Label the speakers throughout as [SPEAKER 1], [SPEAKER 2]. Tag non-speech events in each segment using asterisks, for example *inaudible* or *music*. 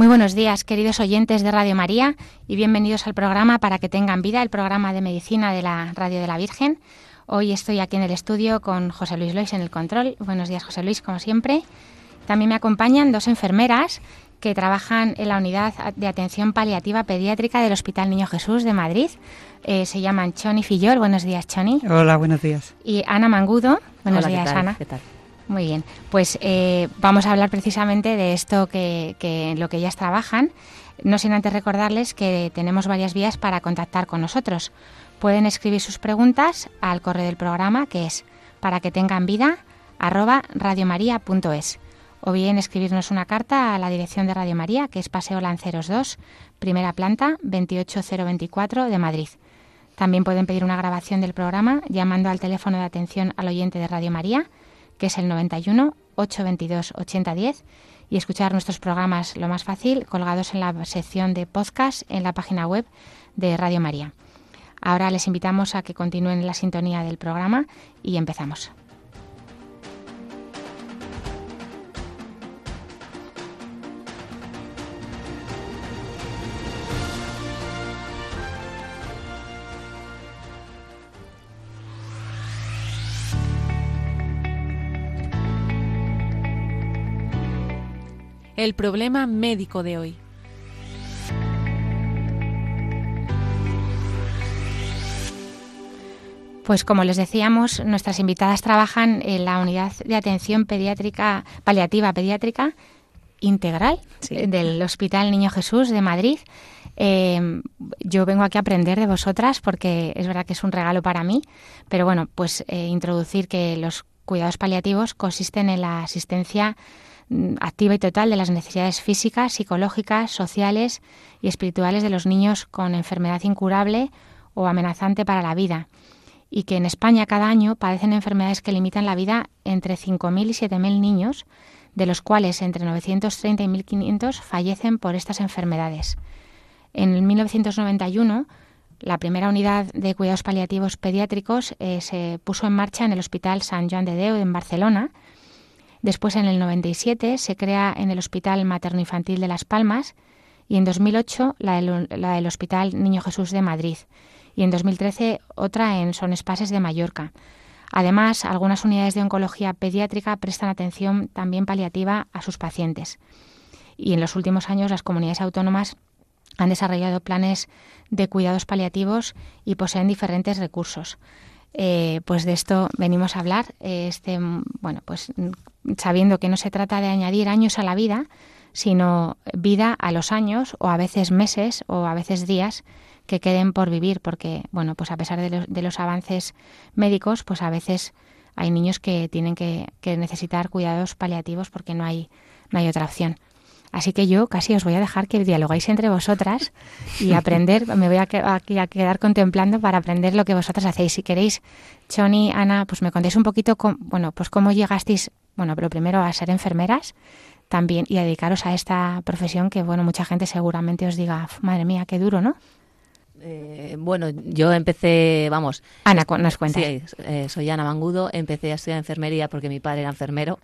[SPEAKER 1] Muy buenos días, queridos oyentes de Radio María, y bienvenidos al programa Para que tengan vida, el programa de medicina de la Radio de la Virgen. Hoy estoy aquí en el estudio con José Luis Lois en el control. Buenos días, José Luis, como siempre. También me acompañan dos enfermeras que trabajan en la unidad de atención paliativa pediátrica del Hospital Niño Jesús de Madrid. Eh, se llaman Choni Fillol. Buenos días, Choni.
[SPEAKER 2] Hola, buenos días.
[SPEAKER 1] Y Ana Mangudo. Buenos
[SPEAKER 3] Hola,
[SPEAKER 1] días,
[SPEAKER 3] ¿qué tal?
[SPEAKER 1] Ana.
[SPEAKER 3] ¿Qué tal?
[SPEAKER 1] Muy bien, pues eh, vamos a hablar precisamente de esto que, que lo que ellas trabajan. No sin antes recordarles que tenemos varias vías para contactar con nosotros. Pueden escribir sus preguntas al correo del programa que es para que tengan vida arroba radiomaria.es o bien escribirnos una carta a la dirección de Radio María que es Paseo Lanceros 2, primera planta 28024 de Madrid. También pueden pedir una grabación del programa llamando al teléfono de atención al oyente de Radio María que es el 91 822 8010 y escuchar nuestros programas lo más fácil colgados en la sección de podcast en la página web de Radio María. Ahora les invitamos a que continúen la sintonía del programa y empezamos.
[SPEAKER 4] El problema médico de hoy.
[SPEAKER 1] Pues como les decíamos, nuestras invitadas trabajan en la unidad de atención pediátrica paliativa pediátrica integral
[SPEAKER 3] Sí.
[SPEAKER 1] del Hospital Niño Jesús de Madrid. Eh, yo vengo aquí a aprender de vosotras porque es verdad que es un regalo para mí, pero bueno, pues eh, introducir que los cuidados paliativos consisten en la asistencia activa y total de las necesidades físicas, psicológicas, sociales y espirituales de los niños con enfermedad incurable o amenazante para la vida y que en España cada año padecen enfermedades que limitan la vida entre 5.000 y 7.000 niños, de los cuales entre 930 y 1.500 fallecen por estas enfermedades. En el 1991, la primera unidad de cuidados paliativos pediátricos eh, se puso en marcha en el Hospital Sant Joan de Déu en Barcelona. Después, en el 97, se crea en el Hospital Materno-Infantil de Las Palmas y en 2008 la del, la del Hospital Niño Jesús de Madrid y en 2013 otra en Son Espases de Mallorca. Además, algunas unidades de oncología pediátrica prestan atención también paliativa a sus pacientes. Y en los últimos años las comunidades autónomas han desarrollado planes de cuidados paliativos y poseen diferentes recursos. Eh, pues de esto venimos a hablar, eh, este, bueno, pues sabiendo que no se trata de añadir años a la vida, sino vida a los años o a veces meses o a veces días que queden por vivir, porque bueno, pues a pesar de los, de los avances médicos, pues a veces hay niños que tienen que, que necesitar cuidados paliativos porque no hay, no hay otra opción. Así que yo casi os voy a dejar que dialogáis entre vosotras y *laughs* aprender, me voy a, que- aquí a quedar contemplando para aprender lo que vosotras hacéis. Si queréis, Choni, Ana, pues me contéis un poquito, cómo, bueno, pues cómo llegasteis, bueno, pero primero a ser enfermeras también y a dedicaros a esta profesión que, bueno, mucha gente seguramente os diga, "Uf, madre mía, qué duro, ¿no?
[SPEAKER 3] Eh, bueno, yo empecé, vamos,
[SPEAKER 1] Ana, nos cuentas.
[SPEAKER 3] sí, eh, soy Ana Mangudo, empecé a estudiar enfermería porque mi padre era enfermero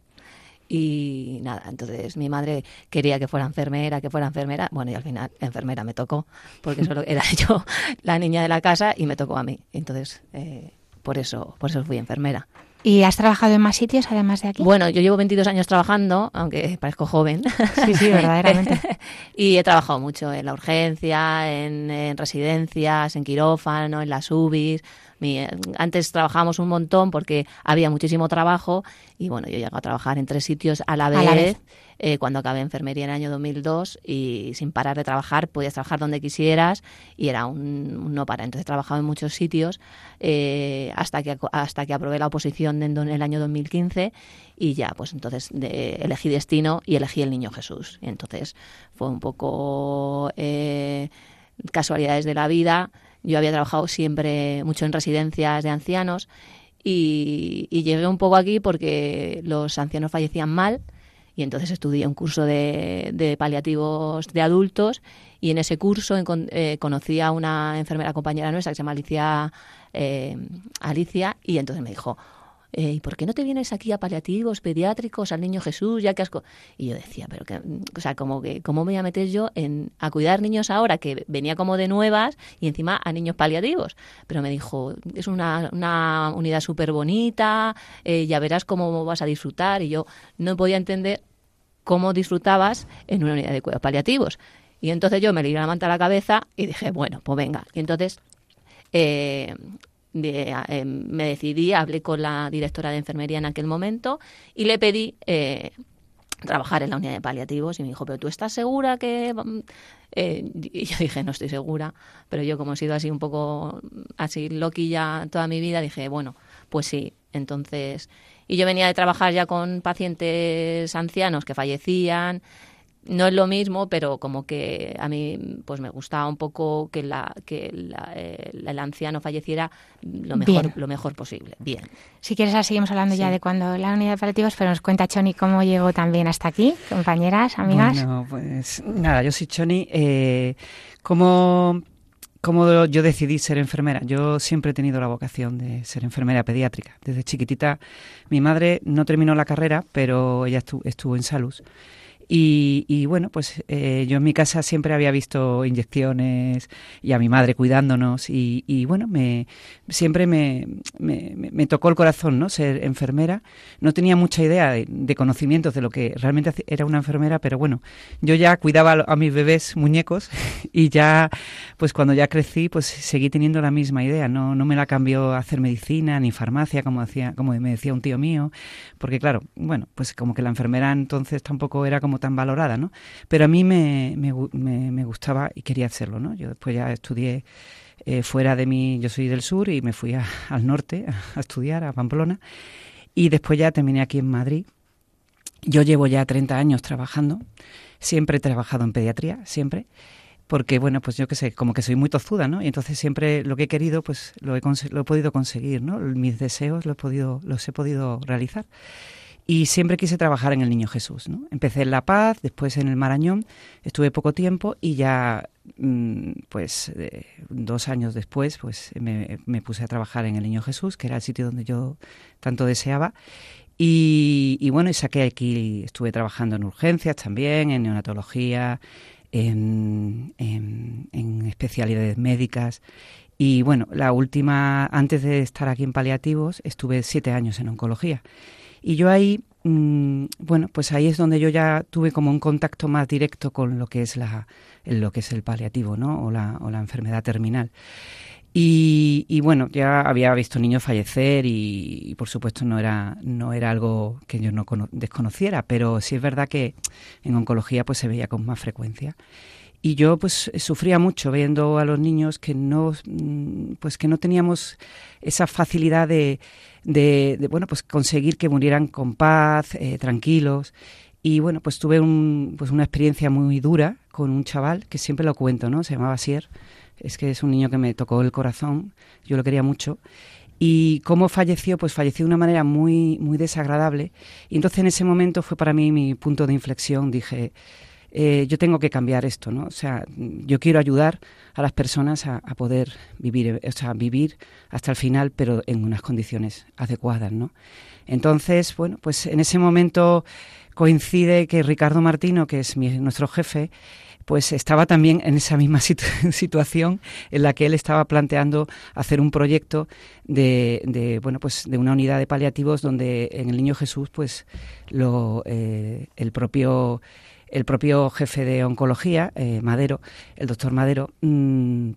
[SPEAKER 3] y nada, entonces mi madre quería que fuera enfermera, que fuera enfermera, bueno, y al final enfermera me tocó porque solo era *laughs* yo la niña de la casa y me tocó a mí, entonces eh, por eso, por eso fui enfermera.
[SPEAKER 1] ¿Y has trabajado en más sitios además de aquí?
[SPEAKER 3] Bueno, yo llevo 22 años trabajando, aunque parezco joven.
[SPEAKER 1] Sí, sí, *laughs* verdaderamente. *laughs*
[SPEAKER 3] y he trabajado mucho en la urgencia, en, en residencias, en quirófano, en las UBIs. Mi- eh, antes trabajábamos un montón porque había muchísimo trabajo y bueno, yo he llegado a trabajar en tres sitios a la vez,
[SPEAKER 1] A la vez.
[SPEAKER 3] eh, cuando acabé enfermería en el año 2002 y sin parar de trabajar, podías trabajar donde quisieras y era un, no para. Entonces he trabajado en muchos sitios eh, hasta, que, hasta que aprobé la oposición en, el año 2015 y ya, pues entonces elegí destino y elegí el Niño Jesús. Y entonces fue un poco eh, casualidades de la vida. Yo había trabajado siempre mucho en residencias de ancianos y, llegué un poco aquí porque los ancianos fallecían mal y entonces estudié un curso de, paliativos de adultos y en ese curso eh, conocí a una enfermera compañera nuestra que se llama Alicia, eh, Alicia y entonces me dijo, eh, ¿y por qué no te vienes aquí a paliativos, pediátricos, al niño Jesús, ya que has... Y yo decía, pero que, o sea, como que, ¿cómo me voy a meter yo en, a cuidar niños ahora que venía como de nuevas y encima a niños paliativos? Pero me dijo, es una, una unidad súper bonita, eh, ya verás cómo vas a disfrutar. Y yo no podía entender cómo disfrutabas en una unidad de cuidados paliativos. Y entonces yo me le di la manta a la cabeza y dije, bueno, pues venga. Y entonces eh, eh, me decidí, hablé con la directora de enfermería en aquel momento y le pedí eh, trabajar en la unidad de paliativos y me dijo, pero tú estás segura que... Eh, y yo dije, no estoy segura, pero yo como he sido así un poco así loquilla toda mi vida, dije, bueno, pues sí, entonces... Y yo venía de trabajar ya con pacientes ancianos que fallecían, no es lo mismo, pero como que a mí pues me gustaba un poco que la que eh, el anciano falleciera lo mejor lo mejor posible. Bien.
[SPEAKER 1] Si quieres ahora seguimos hablando ya de cuando la unidad de paliativos, pero nos cuenta Choni cómo llegó también hasta aquí, compañeras, amigas.
[SPEAKER 2] Bueno, pues nada, yo soy Choni. Eh, como ¿Cómo yo decidí ser enfermera? Yo siempre he tenido la vocación de ser enfermera pediátrica. Desde chiquitita, mi madre no terminó la carrera, pero ella estuvo en Salus. Y, bueno, pues eh, yo en mi casa siempre había visto inyecciones y a mi madre cuidándonos y, bueno, me, siempre me, me, tocó el corazón, ¿no? Ser enfermera. No tenía mucha idea de, conocimientos de lo que realmente era una enfermera, pero bueno, yo ya cuidaba a, mis bebés muñecos *laughs* y ya, pues cuando ya crecí, pues seguí teniendo la misma idea. No, no me la cambió hacer medicina ni farmacia, como, decía, como me decía un tío mío, porque claro, bueno, pues como que la enfermera entonces tampoco era como tan valorada, ¿no? Pero a mí me, me, gustaba y quería hacerlo, ¿no? Yo después ya estudié eh, fuera de mí, yo soy del sur y me fui al norte a, estudiar, a Pamplona, y después ya terminé aquí en Madrid. Yo llevo ya 30 años trabajando, siempre he trabajado en pediatría, siempre, porque bueno, pues yo qué sé, como que soy muy tozuda, ¿no? Y entonces siempre lo que he querido, pues lo he, lo he podido conseguir, ¿no? Mis deseos los he podido, los he podido realizar. Y siempre quise trabajar en el Niño Jesús. ¿no? Empecé en La Paz, después en el Marañón, estuve poco tiempo y ya, mm, pues eh, dos años después, pues me, puse a trabajar en el Niño Jesús, que era el sitio donde yo tanto deseaba. Y, bueno, y saqué aquí, estuve trabajando en urgencias también, en neonatología, en, en especialidades médicas. Y bueno, la última, antes de estar aquí en paliativos, estuve siete años en oncología. Y yo ahí, mm, bueno, pues ahí es donde yo ya tuve como un contacto más directo con lo que es la, lo que es el paliativo, ¿no? O la, o la enfermedad terminal. Y, bueno, ya había visto niños fallecer y, por supuesto no era, no era algo que yo no desconociera, pero sí es verdad que en oncología pues se veía con más frecuencia. Y yo pues sufría mucho viendo a los niños que no, mm, pues que no teníamos esa facilidad de, de, bueno, pues conseguir que murieran con paz, eh, tranquilos. Y bueno, pues tuve un, pues una experiencia muy dura con un chaval que siempre lo cuento, ¿no? Se llamaba Sier. Es que es un niño que me tocó el corazón. Yo lo quería mucho. Y cómo falleció, pues falleció de una manera muy, muy desagradable. Y entonces en ese momento fue para mí mi punto de inflexión. Dije, eh, yo tengo que cambiar esto, ¿no? O sea, yo quiero ayudar a las personas a, poder vivir, o sea, vivir hasta el final, pero en unas condiciones adecuadas, ¿no? Entonces, bueno, pues en ese momento coincide que Ricardo Martino, que es nuestro jefe, pues estaba también en esa misma *laughs* situación en la que él estaba planteando hacer un proyecto de, bueno pues de una unidad de paliativos donde en el Niño Jesús pues lo eh, el propio el propio jefe de oncología, eh, Madero, el doctor Madero, mm,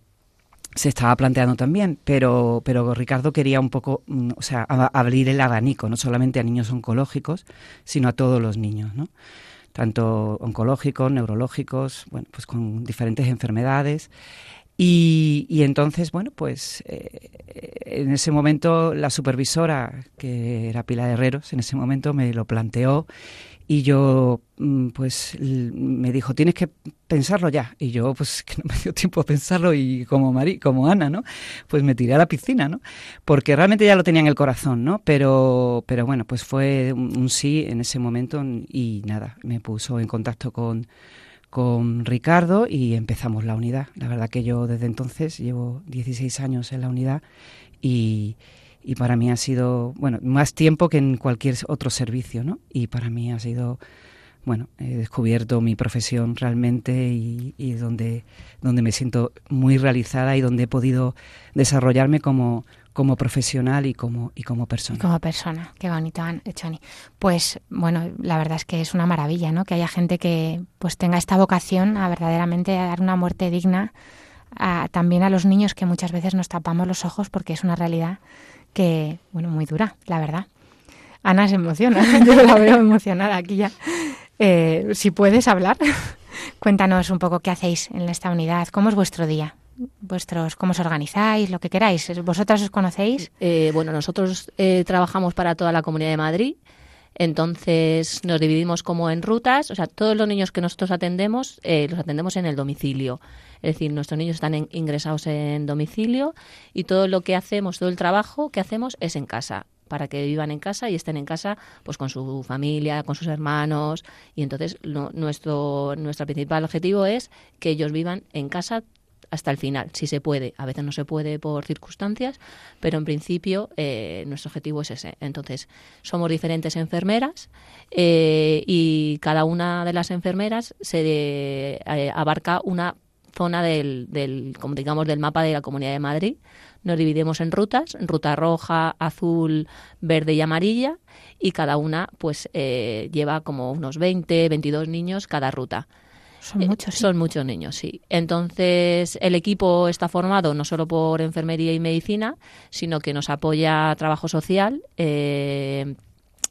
[SPEAKER 2] se estaba planteando también, pero, pero Ricardo quería un poco, mm, o sea, abrir el abanico, no solamente a niños oncológicos, sino a todos los niños, ¿no? tanto oncológicos, neurológicos, bueno, pues con diferentes enfermedades. Y, y entonces, bueno, pues eh, en ese momento la supervisora, que era Pilar Herreros, en ese momento me lo planteó y yo mm, pues me dijo tienes que pensarlo ya y yo pues *laughs* que no me dio tiempo a pensarlo y como Mari, como Ana no pues me tiré a la piscina no porque realmente ya lo tenía en el corazón no pero pero bueno pues fue un, sí en ese momento y nada me puso en contacto con con Ricardo y empezamos la unidad. La verdad que yo desde entonces llevo 16 años en la unidad y y para mí ha sido, bueno, más tiempo que en cualquier otro servicio, ¿no? Y para mí ha sido, bueno, he descubierto mi profesión realmente y, y donde, donde me siento muy realizada y donde he podido desarrollarme como, como profesional y como y como persona.
[SPEAKER 1] Como persona, qué bonito, Chani. Pues bueno, la verdad es que es una maravilla, ¿no? Que haya gente que pues tenga esta vocación a verdaderamente dar una muerte digna a, también a los niños que muchas veces nos tapamos los ojos porque es una realidad que, bueno, muy dura, la verdad. Ana se emociona, *laughs* yo la veo emocionada aquí ya. Eh, si puedes hablar, *laughs* cuéntanos un poco qué hacéis en esta unidad, cómo es vuestro día, vuestros, cómo os organizáis, lo que queráis. ¿Vosotras os conocéis?
[SPEAKER 3] Eh, bueno, nosotros eh, trabajamos para toda la Comunidad de Madrid. Entonces nos dividimos como en rutas, o sea, todos los niños que nosotros atendemos los atendemos en el domicilio. Es decir, nuestros niños están ingresados en domicilio y todo lo que hacemos, todo el trabajo que hacemos es en casa para que vivan en casa y estén en casa pues con su familia, con sus hermanos y entonces nuestro nuestro principal objetivo es que ellos vivan en casa hasta el final, si se puede. A veces no se puede por circunstancias, pero en principio eh, nuestro objetivo es ese. Entonces, somos diferentes enfermeras eh, y cada una de las enfermeras se eh, abarca una zona del, del, como digamos, del mapa de la Comunidad de Madrid. Nos dividimos en rutas, ruta roja, azul, verde y amarilla, y cada una pues eh, lleva como unos 20, 22 niños cada ruta.
[SPEAKER 1] Son muchos.
[SPEAKER 3] Son muchos niños, sí. Entonces, el equipo está formado no solo por enfermería y medicina, sino que nos apoya trabajo social, eh,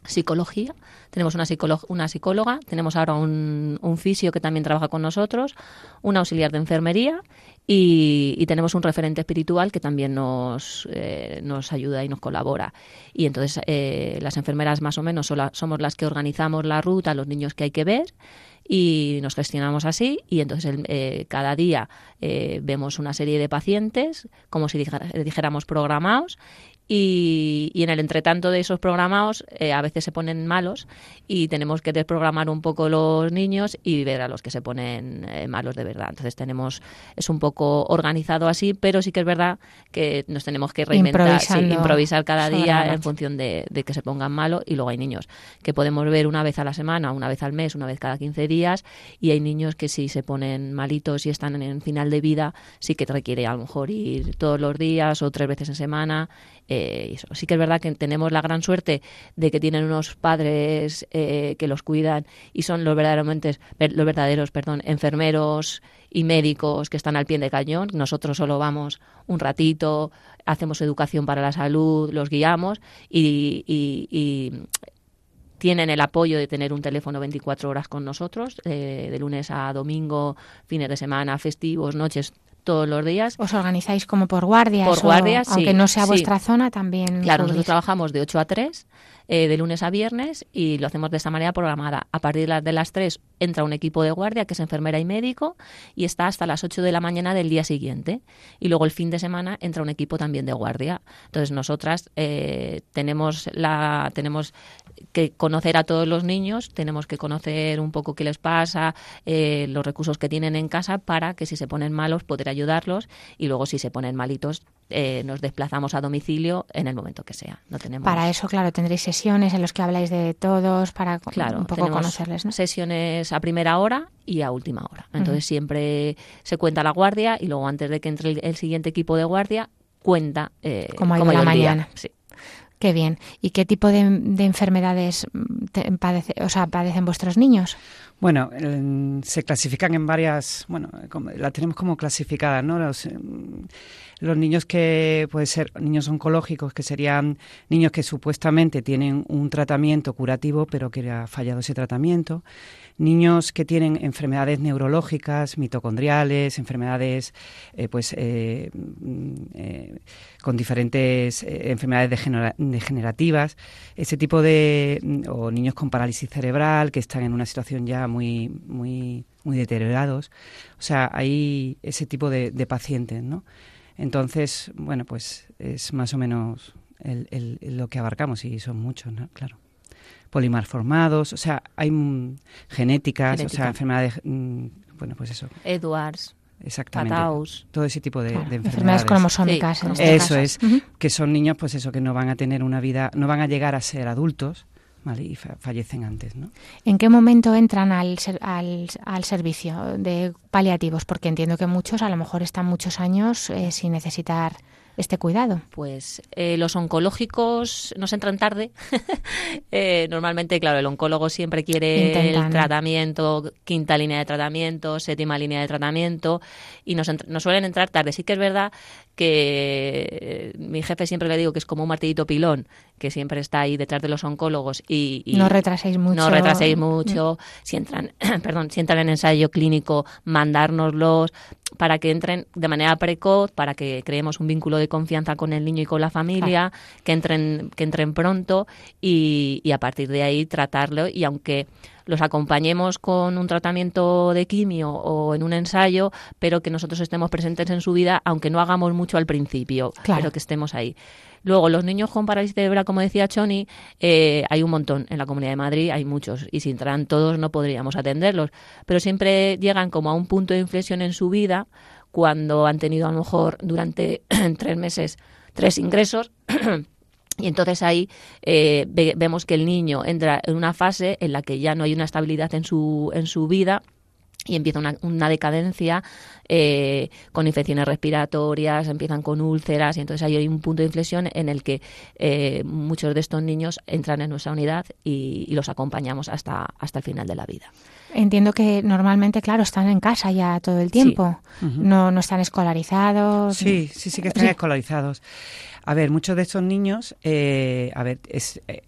[SPEAKER 3] psicología. Tenemos una, una psicóloga, tenemos ahora un, un, fisio que también trabaja con nosotros, un auxiliar de enfermería y, tenemos un referente espiritual que también nos, eh, nos ayuda y nos colabora. Y entonces eh, las enfermeras más o menos somos las que organizamos la ruta, los niños que hay que ver y nos gestionamos así y entonces eh, cada día vemos una serie de pacientes como si dijéramos programados y, y, en el entretanto de esos programados eh, a veces se ponen malos y tenemos que desprogramar un poco los niños y ver a los que se ponen eh, malos de verdad. Entonces tenemos, es un poco organizado así, pero sí que es verdad que nos tenemos que reinventar, improvisar cada día en función de, de, que se pongan malos y luego hay niños que podemos ver una vez a la semana, una vez al mes, una vez cada 15 días y hay niños que si se ponen malitos y están en final de vida sí que requiere a lo mejor ir todos los días o tres veces en semana eh, Sí que es verdad que tenemos la gran suerte de que tienen unos padres eh, que los cuidan y son los verdaderamente los verdaderos, perdón, enfermeros y médicos que están al pie de cañón. Nosotros solo vamos un ratito, hacemos educación para la salud, los guiamos y, tienen el apoyo de tener un teléfono 24 horas con nosotros, eh, de lunes a domingo, fines de semana, festivos, noches, todos los días.
[SPEAKER 1] ¿Os organizáis como por guardias?
[SPEAKER 3] Por guardias,
[SPEAKER 1] Aunque no sea vuestra zona, también.
[SPEAKER 3] Claro, nosotros trabajamos de 8 a 3, eh, de lunes a viernes, y lo hacemos de esta manera programada. A partir de las 3 entra un equipo de guardia, que es enfermera y médico, y está hasta las 8 de la mañana del día siguiente. Y luego el fin de semana entra un equipo también de guardia. Entonces nosotras eh, tenemos, la, tenemos que conocer a todos los niños, tenemos que conocer un poco qué les pasa, eh, los recursos que tienen en casa para que si se ponen malos poder ayudarlos y luego si se ponen malitos eh, nos desplazamos a domicilio en el momento que sea. No tenemos...
[SPEAKER 1] Para eso, claro, tendréis sesiones en las que habláis de todos para un poco conocerles. ¿no?
[SPEAKER 3] Sesiones a primera hora y a última hora. Entonces siempre se cuenta la guardia y luego antes de que entre el, siguiente equipo de guardia cuenta
[SPEAKER 1] eh, como, la mañana.
[SPEAKER 3] Sí.
[SPEAKER 1] Qué bien. ¿Y qué tipo de, enfermedades mm, o sea, padecen vuestros niños?
[SPEAKER 2] Bueno, se clasifican en varias, bueno, la tenemos como clasificadas, ¿no? Los, em, los niños que pueden ser niños oncológicos, que serían niños que supuestamente tienen un tratamiento curativo, pero que ha fallado ese tratamiento niños que tienen enfermedades neurológicas, mitocondriales, enfermedades eh, pues eh, mm, eh, con diferentes enfermedades degenerativas, ese tipo de mm, o niños con parálisis cerebral que están en una situación ya muy muy muy deteriorados, o sea, hay ese tipo de, pacientes, ¿no? Entonces, bueno, pues es más o menos lo que abarcamos y son muchos. Claro polimarformados, o sea, hay genéticas, o sea, enfermedades, mm, bueno, pues eso.
[SPEAKER 3] Edwards.
[SPEAKER 2] Exactamente. Todo ese tipo de, enfermedades.
[SPEAKER 1] Enfermedades cromosómicas. en este
[SPEAKER 2] eso es, que son niños, pues eso, que no van a tener una vida, no van a llegar a ser adultos, ¿vale? Y fallecen antes, ¿no?
[SPEAKER 1] ¿En qué momento entran al, al, al, servicio de paliativos? Porque entiendo que muchos a lo mejor están muchos años eh, sin necesitar este cuidado?
[SPEAKER 3] Pues eh, los oncológicos nos entran tarde. *laughs* Eh, normalmente, claro, el oncólogo siempre quiere el tratamiento, quinta línea de tratamiento, séptima línea de tratamiento, y nos, nos suelen entrar tarde. Sí que es verdad que eh, mi jefe siempre le digo que es como un martillito pilón, que siempre está ahí detrás de los oncólogos y,
[SPEAKER 1] no retraséis mucho.
[SPEAKER 3] No retraséis mucho. Si entran, *clears throat* perdón, si entran en ensayo clínico, mandárnoslos para que entren de manera precoz, para que creemos un vínculo de confianza con el niño y con la familia, que entren, que entren pronto y, y a partir de ahí tratarlo. Y aunque los acompañemos con un tratamiento de quimio o en un ensayo, pero que nosotros estemos presentes en su vida, aunque no hagamos mucho al principio, pero que estemos ahí. Luego, los niños con parálisis cerebral, como decía Choni, eh, hay un montón. En la Comunidad de Madrid hay muchos. Y si entraran todos no podríamos atenderlos. Pero siempre llegan como a un punto de inflexión en su vida cuando han tenido a lo mejor durante *clears throat* tres meses tres ingresos *clears throat* Y entonces ahí eh, vemos que el niño entra en una fase en la que ya no hay una estabilidad en su, en su vida y empieza una, una decadencia eh, con infecciones respiratorias, empiezan con úlceras y entonces ahí hay un punto de inflexión en el que eh, muchos de estos niños entran en nuestra unidad y, los acompañamos hasta, hasta el final de la vida.
[SPEAKER 1] Entiendo que normalmente, claro, están en casa ya todo el tiempo, no, no están escolarizados.
[SPEAKER 2] Sí, sí, sí que están escolarizados. A ver, muchos de estos niños, eh, a ver, es, eh,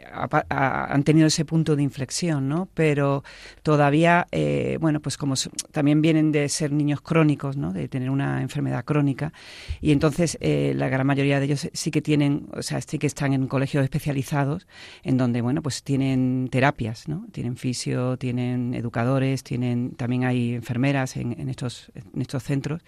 [SPEAKER 2] han tenido ese punto de inflexión, ¿no? Pero todavía, eh, bueno, pues como también vienen de ser niños crónicos, ¿no? De tener una enfermedad crónica, y entonces la gran mayoría de ellos sí que tienen, o sea, sí que están en colegios especializados, en donde, bueno, pues tienen terapias, ¿no? Tienen fisio, tienen educadores, tienen, también hay enfermeras en, en estos, en estos centros.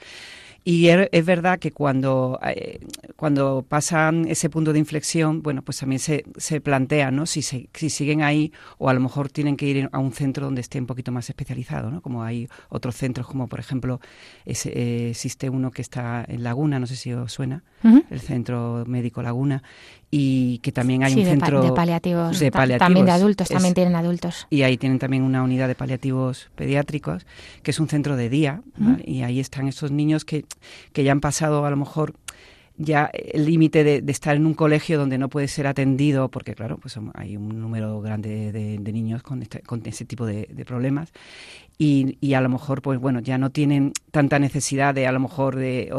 [SPEAKER 2] Y er, es verdad que cuando, eh, cuando pasan ese punto de inflexión, bueno, pues también se, se plantea, ¿no? Si, si siguen ahí o a lo mejor tienen que ir a un centro donde esté un poquito más especializado, ¿no? Como hay otros centros, como por ejemplo ese, eh, existe uno que está en Laguna, no sé si os suena, el Centro Médico Laguna, y que también hay un centro
[SPEAKER 1] de paliativos, también de adultos, también tienen adultos.
[SPEAKER 2] Y ahí tienen también una unidad de paliativos pediátricos, que es un centro de día, y ahí están esos niños que, que ya han pasado a lo mejor ya el límite de, estar en un colegio donde no puede ser atendido, porque claro, pues hay un número grande de, niños con, este, ese tipo de, problemas, y, y, a lo mejor, pues bueno, ya no tienen tanta necesidad de a lo mejor de,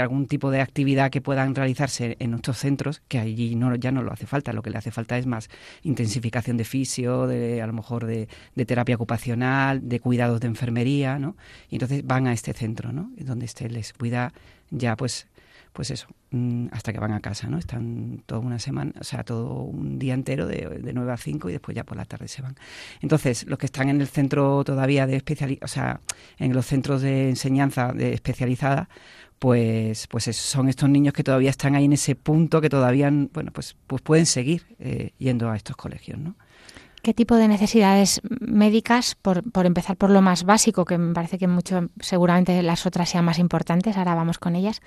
[SPEAKER 2] algún tipo de actividad que puedan realizarse en nuestros centros, que allí no, ya no lo hace falta, lo que le hace falta es más intensificación de fisio, de a lo mejor de, terapia ocupacional, de cuidados de enfermería, ¿no? Y entonces van a este centro, ¿no? Donde este les cuida ya pues pues eso, mm, hasta que van a casa, ¿no? Están toda una semana, o sea, todo un día entero de, de 9 a 5 y después ya por la tarde se van. Entonces, los que están en el centro todavía de especialización, o sea, en los centros de enseñanza de especializada, pues, pues son estos niños que todavía están ahí en ese punto que todavía, bueno, pues, pues pueden seguir eh, yendo a estos colegios, ¿no?
[SPEAKER 1] ¿Qué tipo de necesidades médicas, por, por, empezar por lo más básico, que me parece que mucho, seguramente las otras sean más importantes, ahora vamos con ellas,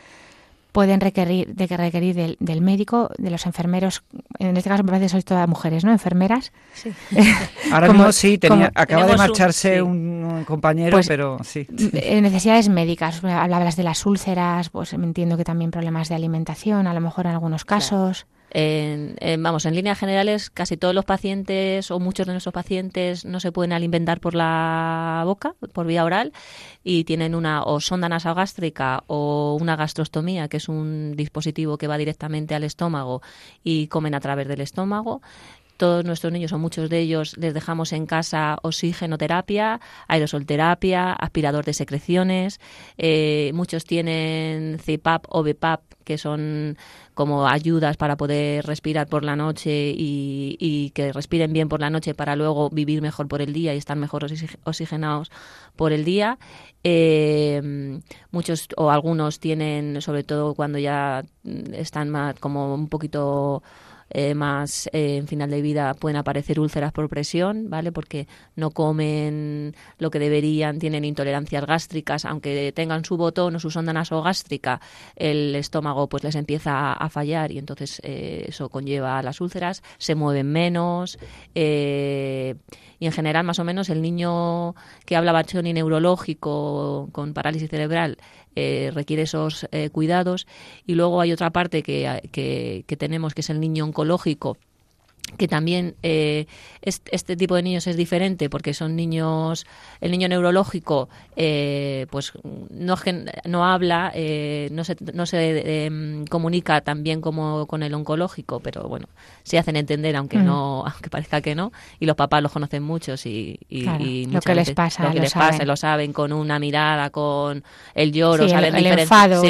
[SPEAKER 1] pueden requerir, de que requerir del, del, médico, de los enfermeros, en este caso me parece que sois todas mujeres, ¿no? Enfermeras.
[SPEAKER 2] Sí. *laughs* Ahora mismo sí, tenía, acaba de marcharse un, compañero, pues, pero sí.
[SPEAKER 1] Eh, necesidades médicas, hablabas de las úlceras, pues me entiendo que también problemas de alimentación, a lo mejor en algunos casos.
[SPEAKER 3] En, vamos, en líneas generales, casi todos los pacientes o muchos de nuestros pacientes no se pueden alimentar por la boca, por vía oral, y tienen una o sonda nasogástrica o una gastrostomía, que es un dispositivo que va directamente al estómago y comen a través del estómago todos nuestros niños o muchos de ellos les dejamos en casa oxigenoterapia, aerosolterapia, aspirador de secreciones. Eh, muchos tienen CPAP o BPAP, que son como ayudas para poder respirar por la noche y, que respiren bien por la noche para luego vivir mejor por el día y estar mejor oxigenados por el día. Eh, muchos o algunos tienen, sobre todo cuando ya están más como un poquito eh, más eh, en final de vida pueden aparecer úlceras por presión, ¿vale? Porque no comen lo que deberían, tienen intolerancias gástricas, aunque tengan su botón o su sonda nasogástrica, el estómago pues les empieza a fallar y entonces eh, eso conlleva a las úlceras, se mueven menos y en general más o menos el niño que habla bachón y neurológico con parálisis cerebral eh, requiere esos eh, cuidados. Y luego hay otra parte que, que, que tenemos, que es el niño oncológico, que también eh, este, tipo de niños es diferente porque son niños el niño neurológico eh, pues no no habla eh, no se no se em, comunica tan bien como con el oncológico pero bueno se hacen entender aunque mm. no *laughs* aunque parezca que no y los papás los conocen muchos y,
[SPEAKER 1] lo que les pasa
[SPEAKER 3] lo que les saben. pasa lo saben con una mirada con el lloro
[SPEAKER 1] saben el, enfado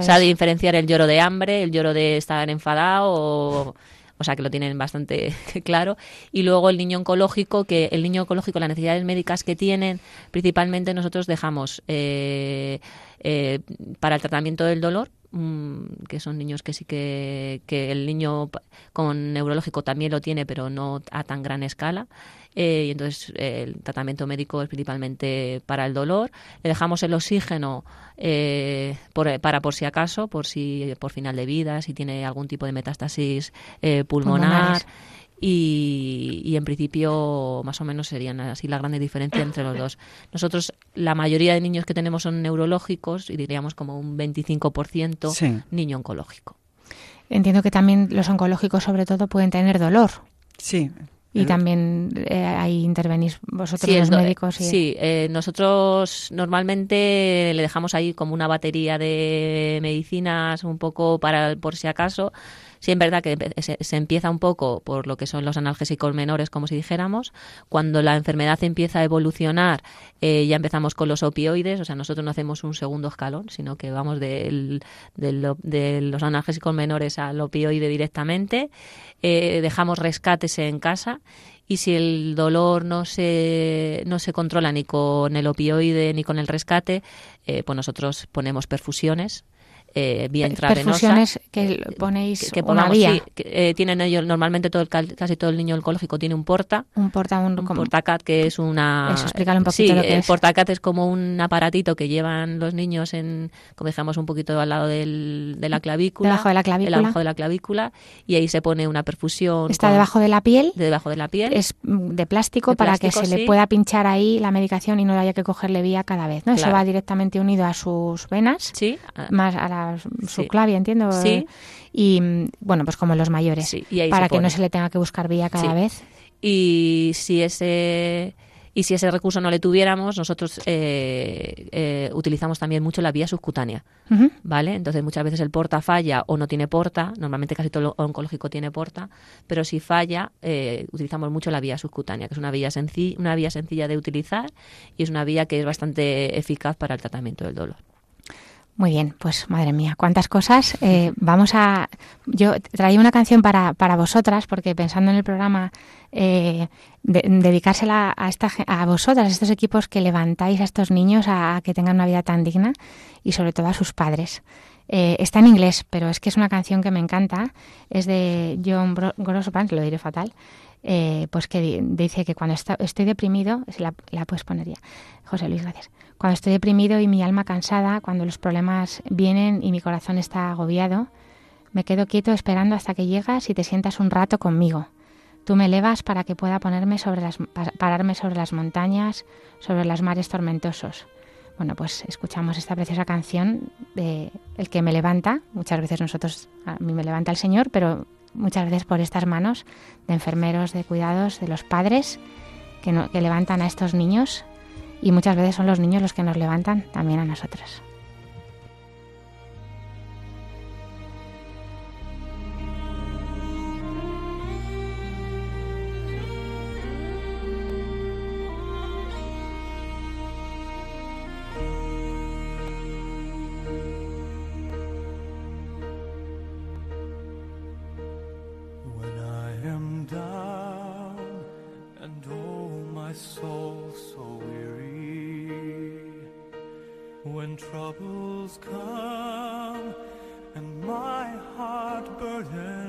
[SPEAKER 3] saben diferenciar el lloro de hambre el lloro de estar enfadado o o sea que lo tienen bastante *laughs* claro. Y luego el niño oncológico, que el niño oncológico, las necesidades médicas que tienen, principalmente nosotros dejamos eh, eh, para el tratamiento del dolor, mm, que son niños que sí que, que el niño con neurológico también lo tiene, pero no a tan gran escala. Eh, y entonces el tratamiento médico es principalmente para el dolor. Le dejamos el oxígeno eh, para por si acaso, por si por final de vida, si tiene algún tipo de metástasis eh, pulmonar. Y, y, en principio más o menos serían así la grande diferencia entre los dos. Nosotros, la mayoría de niños que tenemos son neurológicos y diríamos como un 25% niño oncológico.
[SPEAKER 1] Entiendo que también los oncológicos sobre todo pueden tener dolor.
[SPEAKER 2] Sí,
[SPEAKER 1] y también eh, ahí intervenís vosotros los médicos.
[SPEAKER 3] Sí, eh, nosotros normalmente le dejamos ahí como una batería de medicinas un poco para por si acaso Sí, es verdad que se, empieza un poco por lo que son los analgésicos menores, como si dijéramos. Cuando la enfermedad empieza a evolucionar, eh, ya empezamos con los opioides, o sea, nosotros no hacemos un segundo escalón, sino que vamos de los analgésicos menores al opioide directamente. Eh, dejamos rescates en casa y si el dolor no se, no se controla ni con el opioide ni con el rescate, eh, pues nosotros ponemos perfusiones eh, vía intravenosa.
[SPEAKER 1] Perfusiones que ponéis que, una vía.
[SPEAKER 3] Eh, tienen ellos normalmente todo el, casi todo el niño oncológico tiene un porta.
[SPEAKER 1] Un porta, un,
[SPEAKER 3] portacat que es una.
[SPEAKER 1] Eso, explícalo un poquito.
[SPEAKER 3] Sí,
[SPEAKER 1] lo que
[SPEAKER 3] el portacat es como un aparatito que llevan los niños en, como dejamos un poquito al lado del, de la clavícula.
[SPEAKER 1] Debajo de la clavícula.
[SPEAKER 3] Debajo de la clavícula y ahí se pone una perfusión.
[SPEAKER 1] Está debajo de la piel.
[SPEAKER 3] debajo de la piel.
[SPEAKER 1] Es de plástico para que se le pueda pinchar ahí la medicación y no haya que cogerle vía cada vez, ¿no? Eso va directamente unido a sus venas.
[SPEAKER 3] Sí.
[SPEAKER 1] Más a las su entiendo.
[SPEAKER 3] Sí.
[SPEAKER 1] Y bueno, pues como los mayores, para que no se le tenga que buscar vía cada vez.
[SPEAKER 3] Y si ese y si ese recurso no le tuviéramos, nosotros eh, eh, utilizamos también mucho la vía subcutánea, ¿vale? Entonces muchas veces el porta falla o no tiene porta, normalmente casi todo oncológico tiene porta, pero si falla eh, utilizamos mucho la vía subcutánea, que es una vía, una vía sencilla de utilizar y es una vía que es bastante eficaz para el tratamiento del dolor.
[SPEAKER 1] Muy bien, pues madre mía, cuántas cosas. Eh, vamos a. Yo traía una canción para, para vosotras, porque pensando en el programa, eh, dedicársela a, esta, a vosotras, a estos equipos que levantáis a estos niños a, que tengan una vida tan digna y sobre todo a sus padres. Eh, está en inglés, pero es que es una canción que me encanta. Es de John Grossopan, lo diré fatal. Eh, pues que dice que cuando estoy deprimido, la, la puedes poner José Luis, gracias cuando estoy deprimido y mi alma cansada, cuando los problemas vienen y mi corazón está agobiado, me quedo quieto esperando hasta que llegas y te sientas un rato conmigo. Tú me elevas para que pueda ponerme sobre las, pararme sobre las montañas, sobre los mares tormentosos. Bueno, pues escuchamos esta preciosa canción de El que me levanta. Muchas veces nosotros, a mí me levanta el Señor, pero
[SPEAKER 5] muchas veces por estas manos de enfermeros, de cuidados, de los padres que, que levantan a estos niños. Y muchas veces son los niños los que nos levantan también a When troubles come and my heart burdens.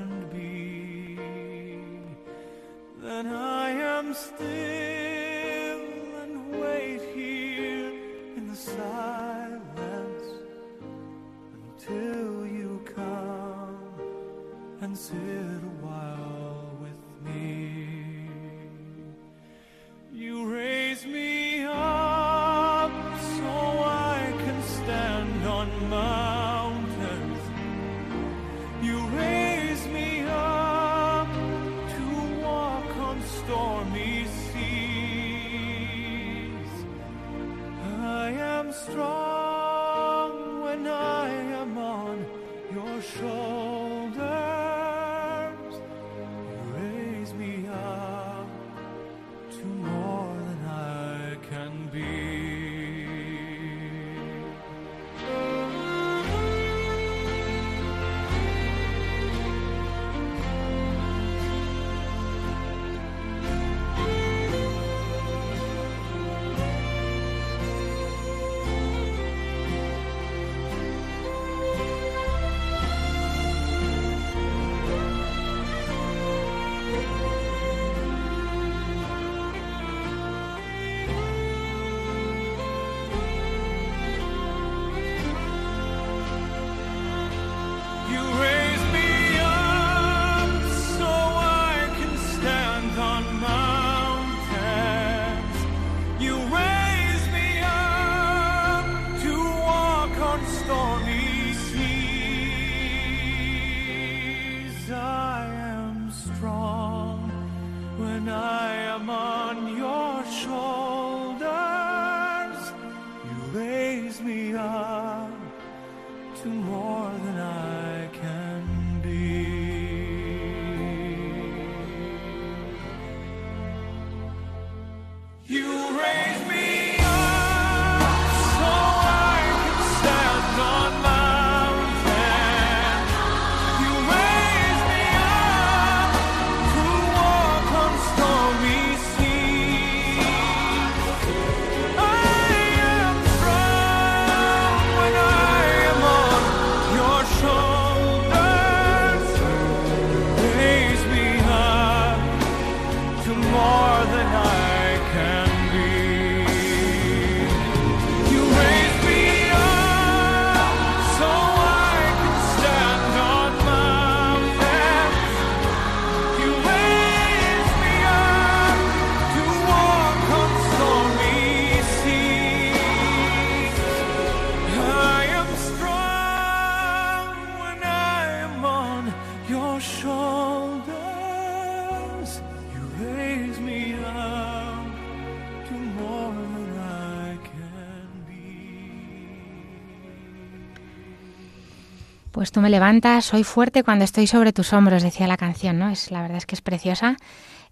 [SPEAKER 5] Pues tú me levantas, soy fuerte cuando estoy sobre tus hombros, decía la canción, ¿no? Es, la verdad es que es preciosa.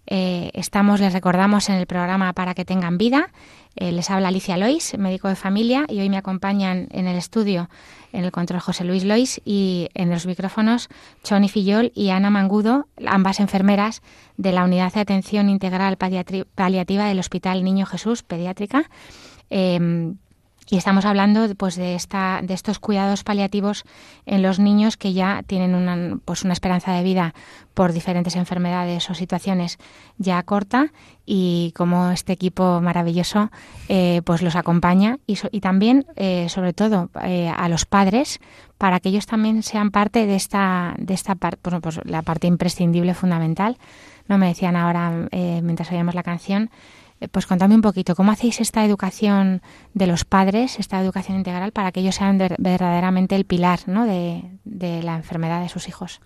[SPEAKER 5] Eh, estamos, les recordamos, en el programa Para que tengan vida. Eh, les habla Alicia Lois, médico de familia, y hoy me acompañan en el estudio, en el control José Luis Lois, y en los micrófonos Choni Fillol y Ana Mangudo, ambas enfermeras de la Unidad de Atención Integral Paliativa del Hospital Niño Jesús Pediátrica. Em, y estamos hablando pues, de, esta, de estos cuidados paliativos en los niños que ya tienen una, pues, una esperanza de vida por diferentes enfermedades o situaciones ya corta y como este equipo maravilloso eh, pues los acompaña y, y también, eh, sobre todo, eh, a los padres para que ellos también sean parte de esta, de esta parte, pues, la parte imprescindible, fundamental. No me decían ahora, mientras oíamos la canción, pues contame un poquito, ¿cómo hacéis esta educación de los padres, esta educación integral, para que ellos sean verdaderamente el pilar ¿no? de, la enfermedad de sus hijos?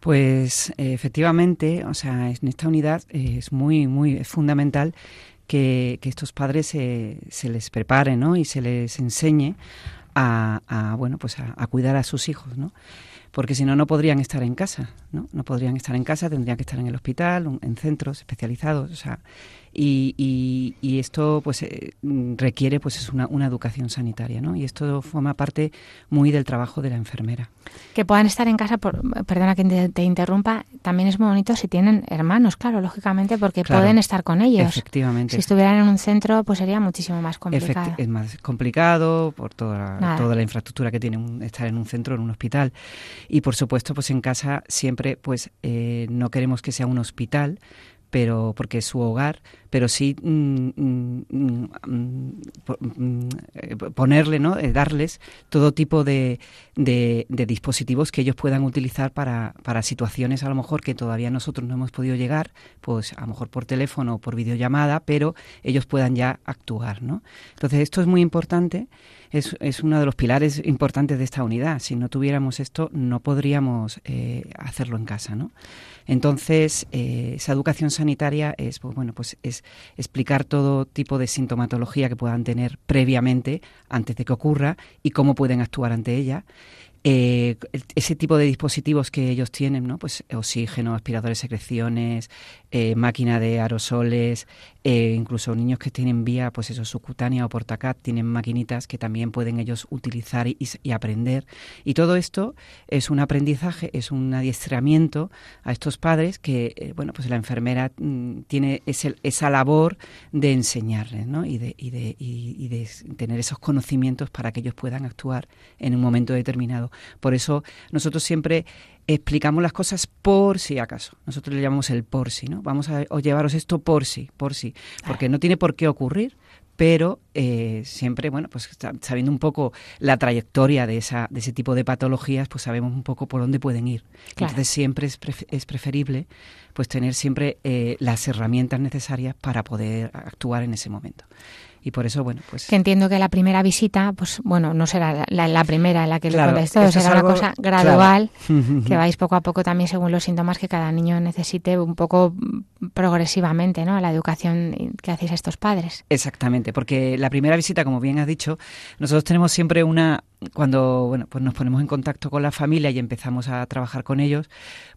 [SPEAKER 2] Pues efectivamente, o sea, en esta unidad es muy, muy fundamental que, estos padres se, les prepare, ¿no? Y se les enseñe a, bueno, pues a, cuidar a sus hijos, ¿no? Porque si no, no podrían estar en casa, ¿no? No podrían estar en casa, tendrían que estar en el hospital, en centros especializados, o sea, y, y, esto pues eh, requiere pues es una, una, educación sanitaria ¿no? y esto forma parte muy del trabajo de la enfermera.
[SPEAKER 1] Que puedan estar en casa por, perdona que te, interrumpa también es muy bonito si tienen hermanos claro lógicamente porque pueden estar con ellos.
[SPEAKER 2] efectivamente.
[SPEAKER 1] Si estuvieran en un centro pues sería muchísimo más complicado.
[SPEAKER 2] es más complicado por toda la, toda la infraestructura que tiene estar en un centro en un hospital. Y por supuesto pues en casa siempre pues eh, no queremos que sea un hospital pero porque es su hogar, pero sí mm, mm, mm, eh, ponerle, ¿no? Eh, darles todo tipo de, de, dispositivos que ellos puedan utilizar para, para situaciones a lo mejor que todavía nosotros no hemos podido llegar, pues a lo mejor por teléfono o por videollamada, pero ellos puedan ya actuar, ¿no? Entonces esto es muy importante, es, es uno de los pilares importantes de esta unidad. Si no tuviéramos esto, no podríamos eh, hacerlo en casa, ¿no? Entonces, eh, esa educación sanitaria es, pues, bueno, pues es explicar todo tipo de sintomatología que puedan tener previamente, antes de que ocurra, y cómo pueden actuar ante ella eh, ese tipo de dispositivos que ellos tienen, ¿no? Pues oxígeno, aspiradores secreciones, eh, máquina de aerosoles, eh, incluso niños que tienen vía, pues eso, subcutánea o portacat, tienen maquinitas que también pueden ellos utilizar y, aprender. Y todo esto es un aprendizaje, es un adiestramiento a estos padres que, eh, bueno, pues la enfermera mm, tiene esa labor de enseñarles, ¿no? Y de, y de, y de tener esos conocimientos para que ellos puedan actuar en un momento determinado. Por eso nosotros siempre explicamos las cosas por si acaso. Nosotros le llamamos el por si, ¿no? Vamos a llevaros esto por si, por si, porque no tiene por qué ocurrir, pero eh, siempre, bueno, pues sabiendo un poco la trayectoria de, esa, de ese tipo de patologías, pues sabemos un poco por dónde pueden ir. Entonces siempre es, es, preferible pues tener siempre eh, las herramientas necesarias para poder actuar en ese momento y por eso, bueno, pues...
[SPEAKER 1] Que entiendo que la primera visita, pues bueno, no será la, primera en la que lo todo, será una cosa gradual, *laughs* que vais poco a poco también según los síntomas que cada niño necesite un poco progresivamente, ¿no? A la educación que hacéis a estos padres.
[SPEAKER 2] Exactamente, porque la primera visita, como bien has dicho, nosotros tenemos siempre una, cuando bueno, pues nos ponemos en contacto con la familia y empezamos a trabajar con ellos,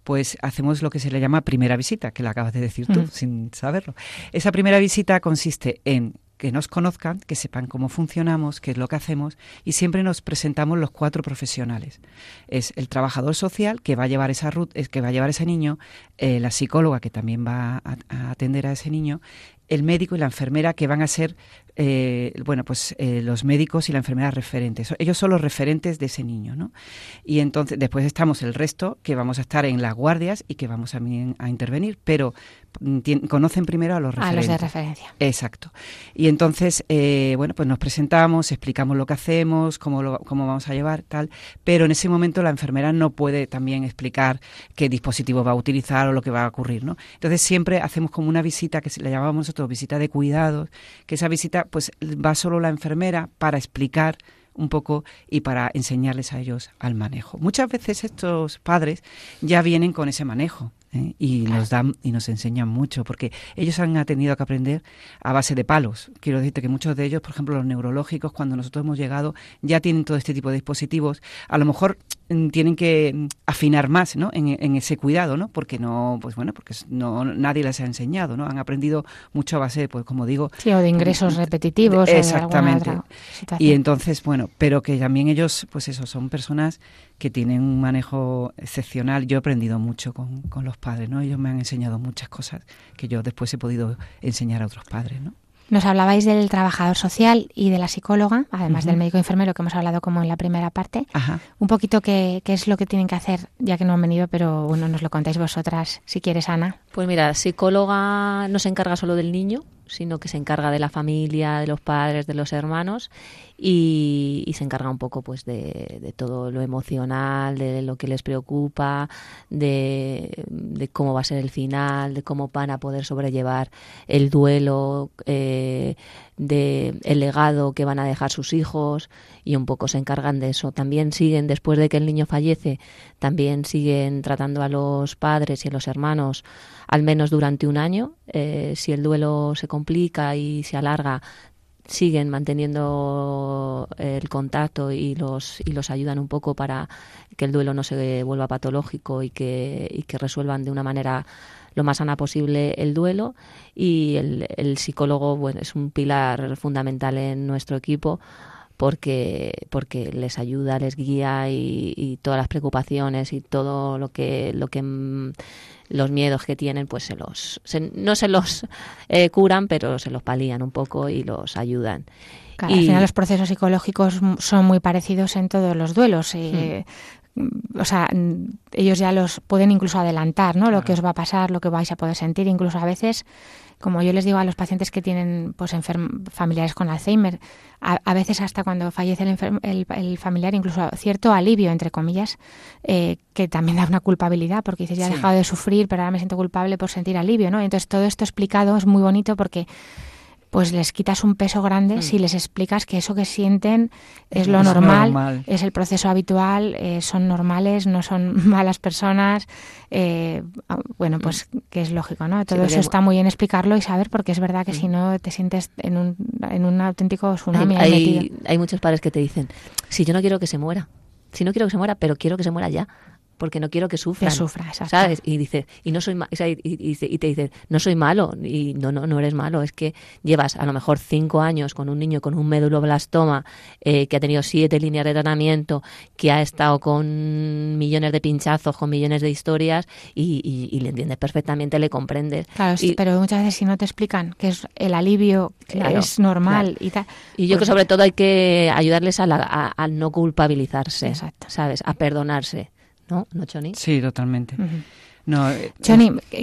[SPEAKER 2] pues hacemos lo que se le llama primera visita, que la acabas de decir tú, sin saberlo. Esa primera visita consiste en que nos conozcan, que sepan cómo funcionamos, qué es lo que hacemos y siempre nos presentamos los cuatro profesionales. Es el trabajador social que va a llevar esa que va a llevar ese niño, eh, la psicóloga que también va a, atender a ese niño, el médico y la enfermera que van a ser eh, bueno, pues eh, los médicos y la enfermera referentes. Ellos son los referentes de ese niño, ¿no? Y entonces después estamos el resto que vamos a estar en las guardias y que vamos también a intervenir, pero conocen primero a los referentes.
[SPEAKER 1] A los de referencia.
[SPEAKER 2] Exacto. Y entonces, eh, bueno, pues nos presentamos, explicamos lo que hacemos, cómo, lo, cómo vamos a llevar, tal, pero en ese momento la enfermera no puede también explicar qué dispositivo va a utilizar o lo que va a ocurrir, ¿no? Entonces siempre hacemos como una visita que le llamamos nosotros visita de cuidados, que esa visita pues va solo la enfermera para explicar un poco y para enseñarles a ellos al manejo. Muchas veces estos padres ya vienen con ese manejo. ¿Eh? y nos dan y nos enseñan mucho porque ellos han tenido que aprender a base de palos. Quiero decirte que muchos de ellos por ejemplo los neurológicos cuando nosotros hemos llegado ya tienen todo este tipo de dispositivos. A lo mejor mm, tienen que mm, afinar más ¿no? en, ese cuidado no porque no pues bueno porque no nadie les ha enseñado no han aprendido mucho a base pues como digo
[SPEAKER 1] sí o de ingresos repetitivos
[SPEAKER 2] exactamente. y entonces bueno pero que también ellos pues eso son personas que tienen un manejo excepcional. Yo he aprendido mucho con, con, los padres, ¿no? Ellos me han enseñado muchas cosas que yo después he podido enseñar a otros padres, ¿no?
[SPEAKER 1] Nos hablabais del trabajador social y de la psicóloga, además del médico enfermero que hemos hablado como en la primera parte. Un poquito qué, qué, es lo que tienen que hacer, ya que no han venido, pero bueno, nos lo contáis vosotras, si quieres, Ana.
[SPEAKER 3] Pues mira, psicóloga no se encarga solo del niño, sino que se encarga de la familia, de los padres, de los hermanos y, se encarga un poco pues de, todo lo emocional, de lo que les preocupa, de, cómo va a ser el final, de cómo van a poder sobrellevar el duelo, eh, de el legado que van a dejar sus hijos y un poco se encargan de eso. También siguen, después de que el niño fallece, también siguen tratando a los padres y a los hermanos al menos durante un año. Eh, si el duelo se complica y se alarga, siguen manteniendo el contacto y los y los ayudan un poco para que el duelo no se vuelva patológico y que, y que resuelvan de una manera lo más sana posible el duelo. Y el, el psicólogo bueno, es un pilar fundamental en nuestro equipo porque, porque les ayuda, les guía y, todas las preocupaciones y todo lo que, lo que mm, los miedos que tienen, pues se los, no se los eh, curan, pero se los palían un poco y los ayudan.
[SPEAKER 1] y, al final los procesos psicológicos son muy parecidos en todos los duelos. Eh, mm, o sea, ellos ya los pueden incluso adelantar, ¿no? Lo que os va a pasar, lo que vais a poder sentir, incluso a veces como yo les digo a los pacientes que tienen pues familiares con Alzheimer, a, veces hasta cuando fallece el, el, familiar, incluso cierto alivio, entre comillas, eh, que también da una culpabilidad, porque dices, ya he dejado de sufrir, pero ahora me siento culpable por sentir alivio, ¿no? Entonces todo esto explicado es muy bonito porque pues les quitas un peso grande mm. si les explicas que eso que sienten es lo normal, es el proceso habitual, eh, son normales, no son *laughs* malas personas. Eh, ah, bueno, pues mm. que es lógico, ¿no? Todo eso está muy bien explicarlo y saber, porque es verdad que mm. si no te sientes en un, en un auténtico tsunami.
[SPEAKER 3] Hay, hay muchos padres que te dicen, si yo no quiero que se muera, si no quiero que se muera, pero quiero que se muera ya porque no quiero que sufra.
[SPEAKER 1] Que sufra,
[SPEAKER 3] ¿Sabes? Y dice, y no soy y, te dice, no soy malo, y no, no, no eres malo, es que llevas a lo mejor cinco años con un niño con un médulo-blastoma eh, que ha tenido siete líneas de tratamiento, que ha estado con millones de pinchazos, con millones de historias, y, le entiendes perfectamente, le comprendes.
[SPEAKER 1] Claro, pero muchas veces si no te explican que es el alivio es normal y tal.
[SPEAKER 3] Y yo que pues sobre todo hay que ayudarles a, a no culpabilizarse, Exacto. ¿sabes? A perdonarse. ¿No? ¿No, Choni?
[SPEAKER 2] Sí, totalmente. No,
[SPEAKER 1] eh,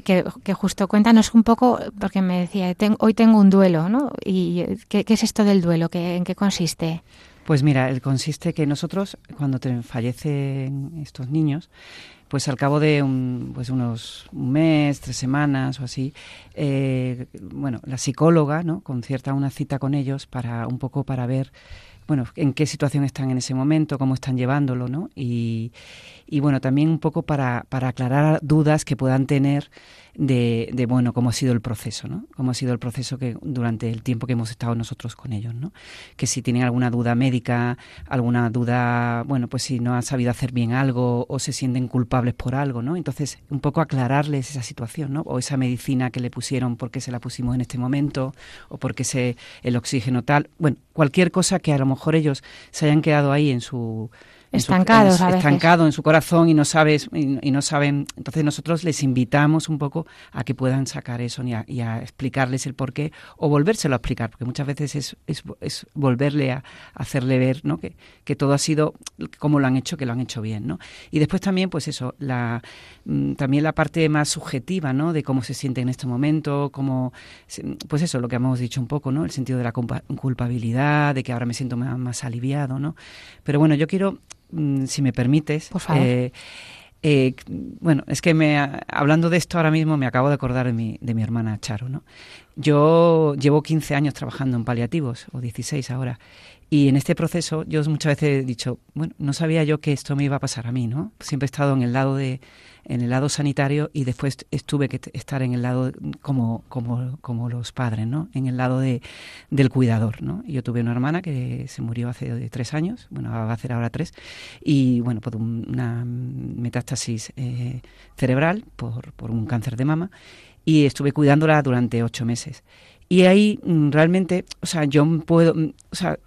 [SPEAKER 1] que, que, justo cuéntanos un poco, porque me decía, hoy tengo un duelo, ¿no? ¿Y qué, es esto del duelo? ¿Qué, ¿En qué consiste?
[SPEAKER 2] Pues mira, el consiste que nosotros, cuando te fallecen estos niños, pues al cabo de un, pues unos un mes, tres semanas o así, eh, bueno, la psicóloga, ¿no? Concierta una cita con ellos para un poco para ver bueno, en qué situación están en ese momento, cómo están llevándolo, ¿no? Y, y bueno, también un poco para, para aclarar dudas que puedan tener de, de, bueno, cómo ha sido el proceso, ¿no? Cómo ha sido el proceso que durante el tiempo que hemos estado nosotros con ellos, ¿no? Que si tienen alguna duda médica, alguna duda, bueno, pues si no han sabido hacer bien algo o se sienten culpables por algo, ¿no? Entonces, un poco aclararles esa situación, ¿no? O esa medicina que le pusieron, por qué se la pusimos en este momento, o por qué se, el oxígeno tal. Bueno, cualquier cosa que a lo mejor ellos se hayan quedado ahí en su
[SPEAKER 1] estancados
[SPEAKER 2] en, estancado en su corazón y no sabes y, no saben entonces nosotros les invitamos un poco a que puedan sacar eso y a, explicarles el porqué o volvérselo a explicar porque muchas veces es, es, es volverle a, hacerle ver ¿no? que, que, todo ha sido como lo han hecho que lo han hecho bien ¿no? y después también pues eso la mm, también la parte más subjetiva ¿no? de cómo se siente en este momento cómo pues eso lo que hemos dicho un poco no el sentido de la culpabilidad de que ahora me siento más, más aliviado no pero bueno yo quiero si me permites.
[SPEAKER 1] Eh,
[SPEAKER 2] eh, bueno, es que me, hablando de esto ahora mismo me acabo de acordar de mi, de mi hermana Charo, ¿no? Yo llevo 15 años trabajando en paliativos, o 16 ahora, y en este proceso yo muchas veces he dicho, bueno, no sabía yo que esto me iba a pasar a mí, ¿no? Siempre he estado en el lado de en el lado sanitario y después estuve que estar en el lado como como como los padres, ¿no? En el lado de del cuidador, ¿no? Yo tuve una hermana que se murió hace tres años, bueno, va a hacer ahora tres, y bueno, por una metástasis eh, cerebral, por, por un cáncer de mama, y estuve cuidándola durante ocho meses. Y ahí mm, realmente, o sea, yo puedo, mm, o sea,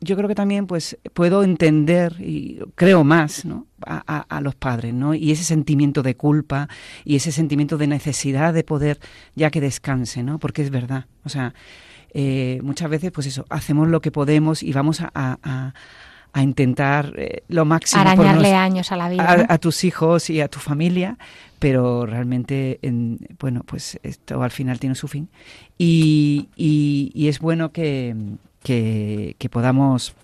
[SPEAKER 2] yo creo que también pues puedo entender y creo más ¿no? a, a, los padres ¿no? y ese sentimiento de culpa y ese sentimiento de necesidad de poder ya que descanse ¿no? porque es verdad o sea eh, muchas veces pues eso hacemos lo que podemos y vamos a, a, a intentar eh, lo máximo
[SPEAKER 1] arañarle años a la vida
[SPEAKER 2] a, tus hijos y a tu familia pero realmente en, bueno pues esto al final tiene su fin y, y, y es bueno que que, podamos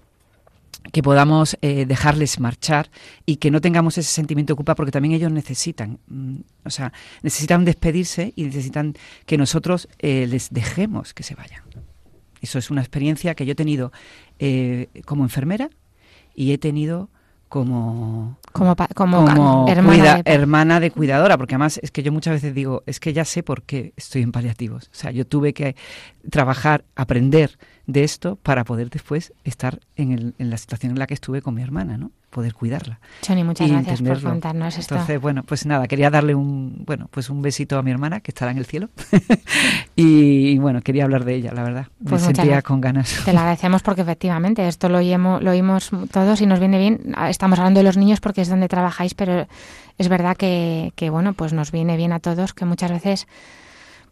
[SPEAKER 2] que podamos eh, dejarles marchar y que no tengamos ese sentimiento de culpa porque también ellos necesitan, mm, o sea, necesitan despedirse y necesitan que nosotros eh, les dejemos que se vayan. Eso es una experiencia que yo he tenido eh, como enfermera y he tenido como
[SPEAKER 1] como,
[SPEAKER 2] como, hermana, de... hermana, de... cuidadora, porque además es que yo muchas veces digo, es que ya sé por qué estoy en paliativos. O sea, yo tuve que trabajar, aprender de esto para poder después estar en, el, en la situación en la que estuve con mi hermana, ¿no? Poder cuidarla.
[SPEAKER 1] Choni, muchas gracias por contarnos esto.
[SPEAKER 2] Entonces, bueno, pues nada, quería darle un, bueno, pues un besito a mi hermana que estará en el cielo. *laughs* y, bueno, quería hablar de ella, la verdad. Me pues sentía con ganas.
[SPEAKER 1] Te lo agradecemos porque efectivamente esto lo oímos, lo oímos todos y nos viene bien. Estamos hablando de los niños porque es donde trabajáis, pero es verdad que, que bueno, pues nos viene bien a todos que muchas veces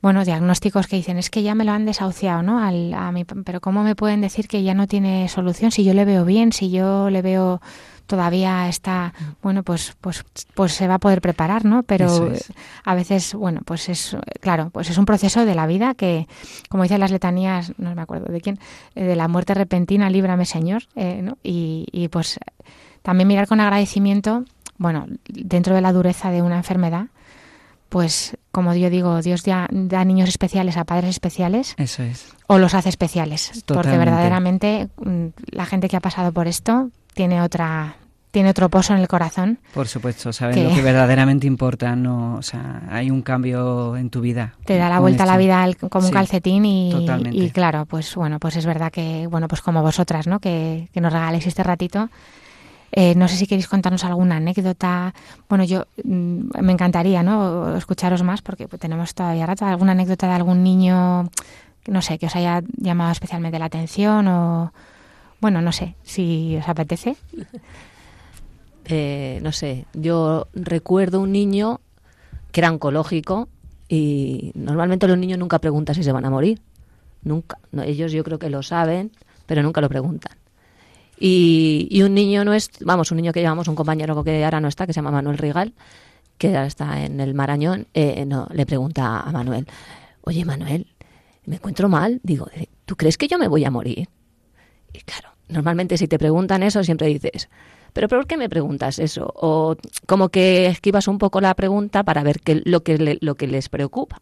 [SPEAKER 1] bueno, diagnósticos que dicen, es que ya me lo han desahuciado, ¿no? Al, a mi, pero ¿cómo me pueden decir que ya no tiene solución si yo le veo bien, si yo le veo todavía está, bueno, pues, pues, pues se va a poder preparar, ¿no? Pero a veces, bueno, pues es, claro, pues es un proceso de la vida que, como dicen las letanías, no me acuerdo de quién, eh, de la muerte repentina, líbrame Señor, eh, ¿no? Y, y pues también mirar con agradecimiento, bueno, dentro de la dureza de una enfermedad, pues como yo digo, Dios da, da, niños especiales a padres especiales.
[SPEAKER 2] Eso es.
[SPEAKER 1] O los hace especiales. Porque verdaderamente mm, la gente que ha pasado por esto tiene otra tiene otro pozo en el corazón.
[SPEAKER 2] Por supuesto, saben lo que verdaderamente importa, no, o sea, hay un cambio en tu vida.
[SPEAKER 1] Te da la vuelta a la vida como un calcetín y, y, claro, pues bueno, pues es verdad que bueno, pues como vosotras, ¿no? Que, que nos regaléis este ratito eh, no sé si queréis contarnos alguna anécdota. Bueno, yo mm, me encantaría ¿no? escucharos más porque tenemos todavía rato. ¿Alguna anécdota de algún niño, no sé, que os haya llamado especialmente la atención o, bueno, no sé, si os apetece? *laughs*
[SPEAKER 3] Eh, no sé, yo recuerdo un niño que era oncológico y normalmente los niños nunca preguntan si se van a morir. Nunca. ellos yo creo que lo saben, pero nunca lo preguntan. Y, un niño no es, vamos, un niño que llevamos, un compañero que ahora no está, que se llama Manuel Rigal, que ahora está en el Marañón, eh, no, le pregunta a Manuel, oye Manuel, me encuentro mal, digo, ¿tú crees que yo me voy a morir? Y claro, normalmente si te preguntan eso siempre dices, pero ¿por qué me preguntas eso? O como que esquivas un poco la pregunta para ver qué, lo, que lo que les preocupa.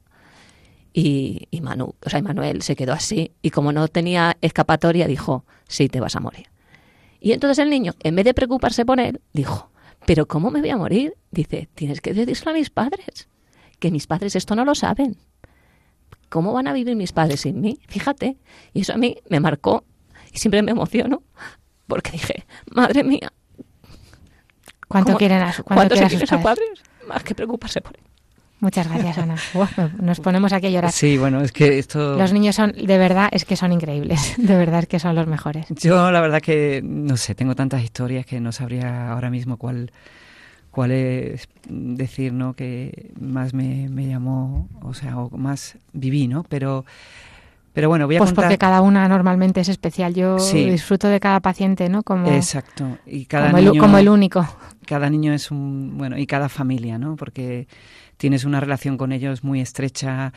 [SPEAKER 3] Y, y Manu, o sea, Manuel se quedó así y como no tenía escapatoria dijo, sí, te vas a morir. Y entonces el niño, en vez de preocuparse por él, dijo, ¿pero cómo me voy a morir? Dice, tienes que decírselo a mis padres, que mis padres esto no lo saben. ¿Cómo van a vivir mis padres sin mí? Fíjate. Y eso a mí me marcó y siempre me emociono porque dije, madre mía.
[SPEAKER 1] ¿Cuánto quieren a, cuánto
[SPEAKER 3] quieren a sus padres? Más que preocuparse por él.
[SPEAKER 1] Muchas gracias, Ana. nos ponemos aquí a llorar.
[SPEAKER 2] Sí, bueno, es que esto...
[SPEAKER 1] Los niños son, de verdad, es que son increíbles. *laughs* De verdad es que son los mejores.
[SPEAKER 2] Yo, la verdad que, no sé, tengo tantas historias que no sabría ahora mismo cuál, cuál es decir, ¿no? Que más me, me llamó, o sea, o más viví, ¿no? Pero... Pero bueno, voy a
[SPEAKER 1] pues porque cada una normalmente es especial. Yo disfruto de cada paciente, ¿no? Como,
[SPEAKER 2] Exacto. Y cada
[SPEAKER 1] como,
[SPEAKER 2] niño,
[SPEAKER 1] el, como el único.
[SPEAKER 2] Cada niño es un... Bueno, y cada familia, ¿no? Porque tienes una relación con ellos muy estrecha,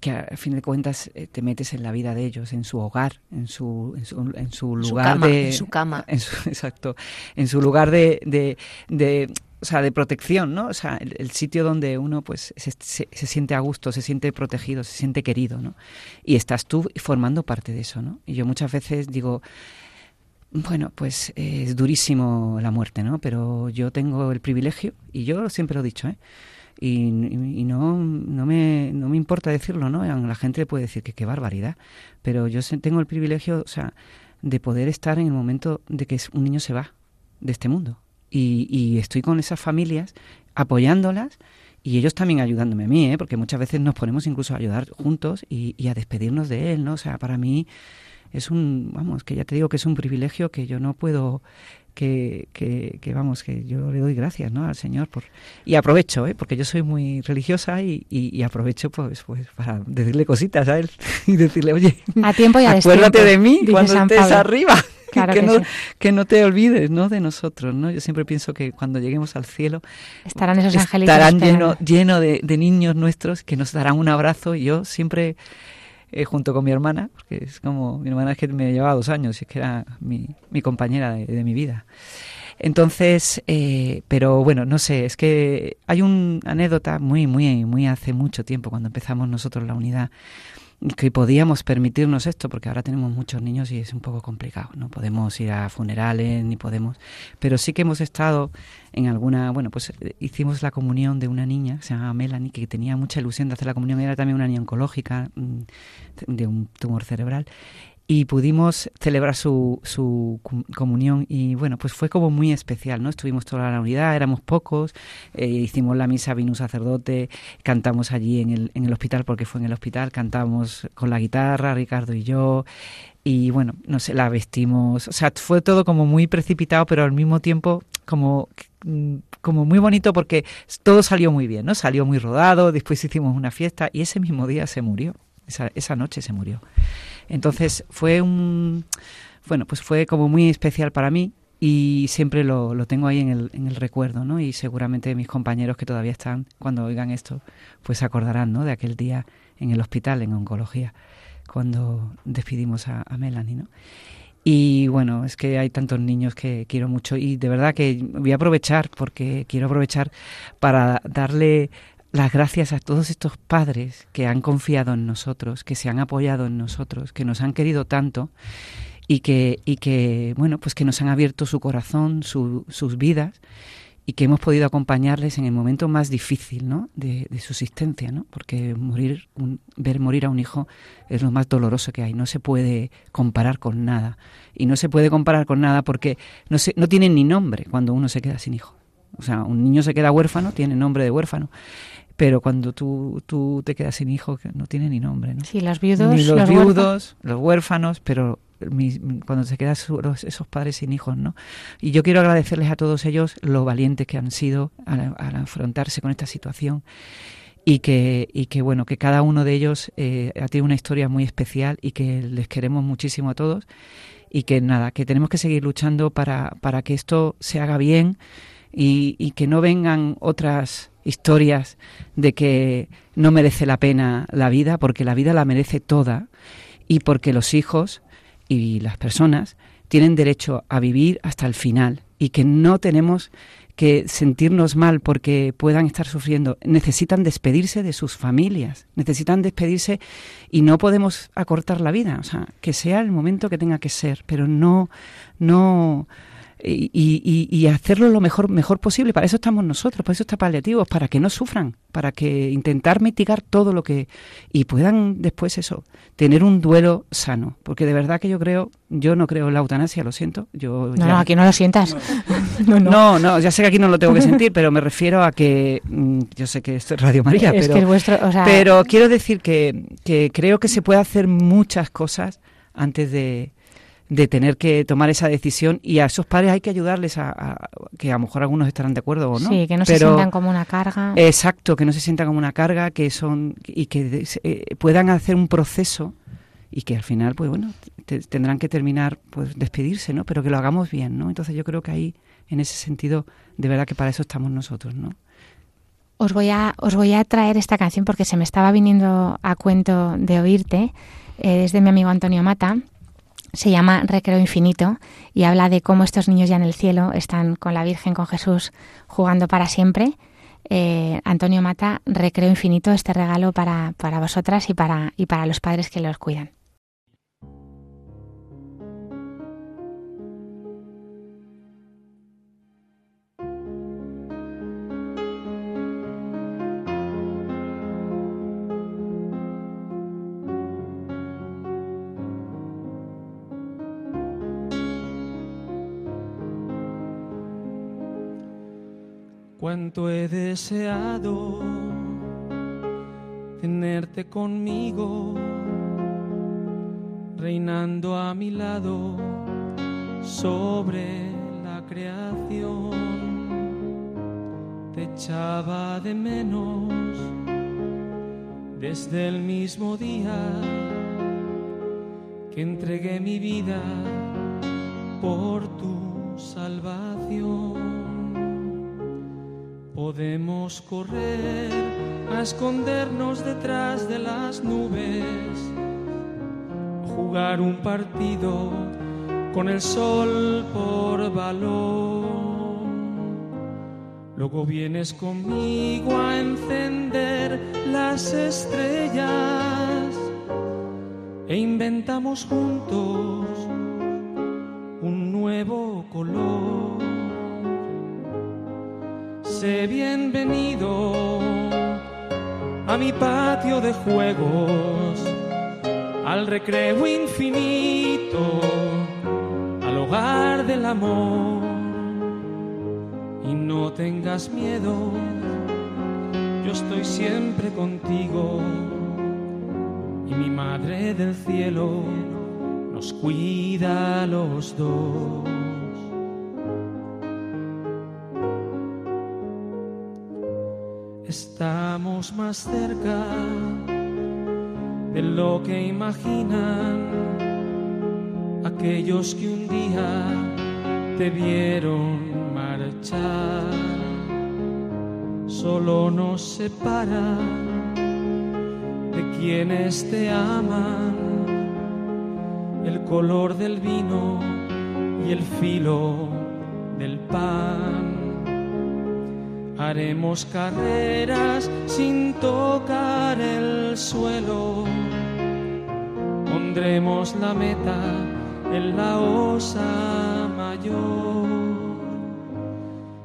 [SPEAKER 2] que, a fin de cuentas eh, te metes en la vida de ellos, en su hogar, en su, en su, en su lugar de...
[SPEAKER 3] En su cama. *laughs*
[SPEAKER 2] exacto, en su lugar de, de, de o sea, de protección, ¿no? O sea, el, sitio donde uno pues se, se, siente a gusto, se siente protegido, se siente querido, ¿no? Y estás tú formando parte de eso, ¿no? Y yo muchas veces digo, bueno, pues es durísimo la muerte, ¿no? Pero yo tengo el privilegio, y yo siempre lo he dicho, ¿eh? Y, no, no, me, no me importa decirlo, ¿no? La gente puede decir que qué barbaridad, pero yo tengo el privilegio, o sea, de poder estar en el momento de que un niño se va de este mundo. Y, y estoy con esas familias apoyándolas y ellos también ayudándome a mí, ¿eh? porque muchas veces nos ponemos incluso a ayudar juntos y, y, a despedirnos de él, ¿no? O sea, para mí es un, vamos, que ya te digo que es un privilegio que yo no puedo que, que, vamos, que yo le doy gracias ¿no? al Señor por y aprovecho, ¿eh? porque yo soy muy religiosa y, y, aprovecho pues, pues para decirle cositas a él *laughs* y decirle, oye,
[SPEAKER 1] a tiempo y a
[SPEAKER 2] acuérdate de mí cuando estés arriba. *laughs* *laughs*
[SPEAKER 1] que,
[SPEAKER 2] no, que no te olvides ¿no? de nosotros. ¿no? Yo siempre pienso que cuando lleguemos al cielo
[SPEAKER 1] estarán esos angelitos.
[SPEAKER 2] Estarán llenos lleno de, de niños nuestros que nos darán un abrazo y yo siempre eh, junto con mi hermana, porque es como, mi hermana es que me llevaba dos años, y es que era mi, mi compañera de, mi vida. Entonces, eh, pero bueno, no sé, es que hay una anécdota muy, muy, muy hace mucho tiempo, cuando empezamos nosotros la unidad, que podíamos permitirnos esto, porque ahora tenemos muchos niños y es un poco complicado. No podemos ir a funerales ni podemos, pero sí que hemos estado en alguna, bueno, pues eh, hicimos la comunión de una niña, se llama Melanie, que tenía mucha ilusión de hacer la comunión, era también una niña oncológica mm, de un tumor cerebral y pudimos celebrar su, su comunión y bueno, pues fue como muy especial, ¿no? Estuvimos toda la unidad, éramos pocos, eh, hicimos la misa, vino un sacerdote, cantamos allí en el, en el hospital porque fue en el hospital, cantamos con la guitarra, Ricardo y yo, y bueno, no sé, la vestimos, o sea, fue todo como muy precipitado, pero al mismo tiempo como como muy bonito porque todo salió muy bien, ¿no? Salió muy rodado, después hicimos una fiesta y ese mismo día se murió, esa, esa noche se murió. Entonces fue un, bueno, pues fue como muy especial para mí y siempre lo, lo tengo ahí en el, en el recuerdo, ¿no? Y seguramente mis compañeros que todavía están, cuando oigan esto, pues se acordarán, ¿no? De aquel día en el hospital, en oncología, cuando despidimos a, a Melanie, ¿no? Y bueno, es que hay tantos niños que quiero mucho y de verdad que voy a aprovechar, porque quiero aprovechar para darle las gracias a todos estos padres que han confiado en nosotros, que se han apoyado en nosotros, que nos han querido tanto y que, y que bueno, pues que nos han abierto su corazón, sus vidas y que hemos podido acompañarles en el momento más difícil ¿no? de, su existencia, ¿no? porque morir, ver morir a un hijo es lo más doloroso que hay, no se puede comparar con nada. Y no se puede comparar con nada porque no, se, no tienen ni nombre cuando uno se queda sin hijo. O sea, un niño se queda huérfano, tiene nombre de huérfano pero cuando tú, tú te quedas sin hijo, que no tiene ni nombre, ¿no?
[SPEAKER 1] Sí, los viudos.
[SPEAKER 2] Ni los, viudos, los huérfanos, pero cuando se quedan esos padres sin hijos, ¿no? Y yo quiero agradecerles a todos ellos lo valientes que han sido al, afrontarse con esta situación y que, y que bueno, que cada uno de ellos eh, tiene una historia muy especial y que les queremos muchísimo a todos y que nada, que tenemos que seguir luchando para, para que esto se haga bien y, y que no vengan otras historias de que no merece la pena la vida, porque la vida la merece toda y porque los hijos y las personas tienen derecho a vivir hasta el final y que no tenemos que sentirnos mal porque puedan estar sufriendo. Necesitan despedirse de sus familias, necesitan despedirse y no podemos acortar la vida, o sea, que sea el momento que tenga que ser, pero no no y, y, hacerlo lo mejor, mejor posible. Para eso estamos nosotros, para eso está paliativos, para que no sufran, para que intentar mitigar todo lo que... y puedan después eso, tener un duelo sano. Porque de verdad que yo creo, yo no creo en la eutanasia, lo siento. Yo
[SPEAKER 1] no, no, aquí no lo sientas. *laughs*
[SPEAKER 2] no, no. no, ya sé que aquí no lo tengo que sentir, pero me refiero a que, mm, yo sé que esto es Radio María, pero, pero quiero decir que, que creo que se puede hacer muchas cosas antes de de tener que tomar esa decisión y a esos padres hay que ayudarles a, que a lo mejor algunos estarán de acuerdo o no.
[SPEAKER 1] Sí, que no se sientan como una carga.
[SPEAKER 2] Exacto, que no se sientan como una carga, que son y que eh, puedan hacer un proceso y que al final, pues bueno, tendrán que terminar, pues despedirse, ¿no? Pero que lo hagamos bien, ¿no? Entonces yo creo que ahí, en ese sentido, de verdad que para eso estamos nosotros, ¿no?
[SPEAKER 1] Os voy a, os voy a traer esta canción porque se me estaba viniendo a cuento de oírte. Eh, es de mi amigo Antonio Mata se llama Recreo Infinito y habla de cómo estos niños ya en el cielo están con la Virgen, con Jesús, jugando para siempre. Eh, Antonio Mata, Recreo Infinito, este regalo para, para vosotras y para, y para los padres que los cuidan.
[SPEAKER 5] Cuánto he deseado tenerte conmigo, reinando a mi lado sobre la creación. Te echaba de menos desde el mismo día que entregué mi vida por tu salvación. Podemos correr a escondernos detrás de las nubes jugar un partido con el sol por valor. Luego vienes conmigo a encender las estrellas e inventamos juntos un nuevo color. Bienvenido a mi patio de juegos, al recreo infinito, al hogar del amor. Y no tengas miedo, yo estoy siempre contigo y mi Madre del Cielo nos cuida a los dos. Más cerca de lo que imaginan aquellos que un día te vieron marchar. Solo nos separa de quienes te aman el color del vino y el filo Haremos carreras sin tocar el suelo. Pondremos la meta en la osa mayor.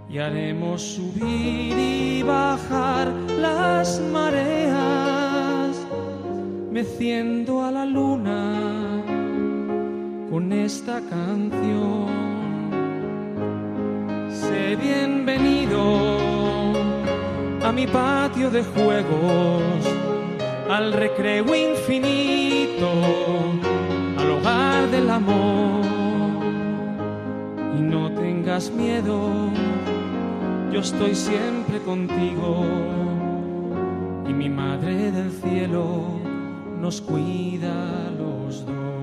[SPEAKER 5] Y haremos subir y bajar las mareas, meciendo a la luna con esta canción. Mi patio de juegos, al recreo infinito, al hogar del amor. Y no tengas miedo, yo estoy siempre contigo. Y mi Madre del Cielo nos cuida los dos.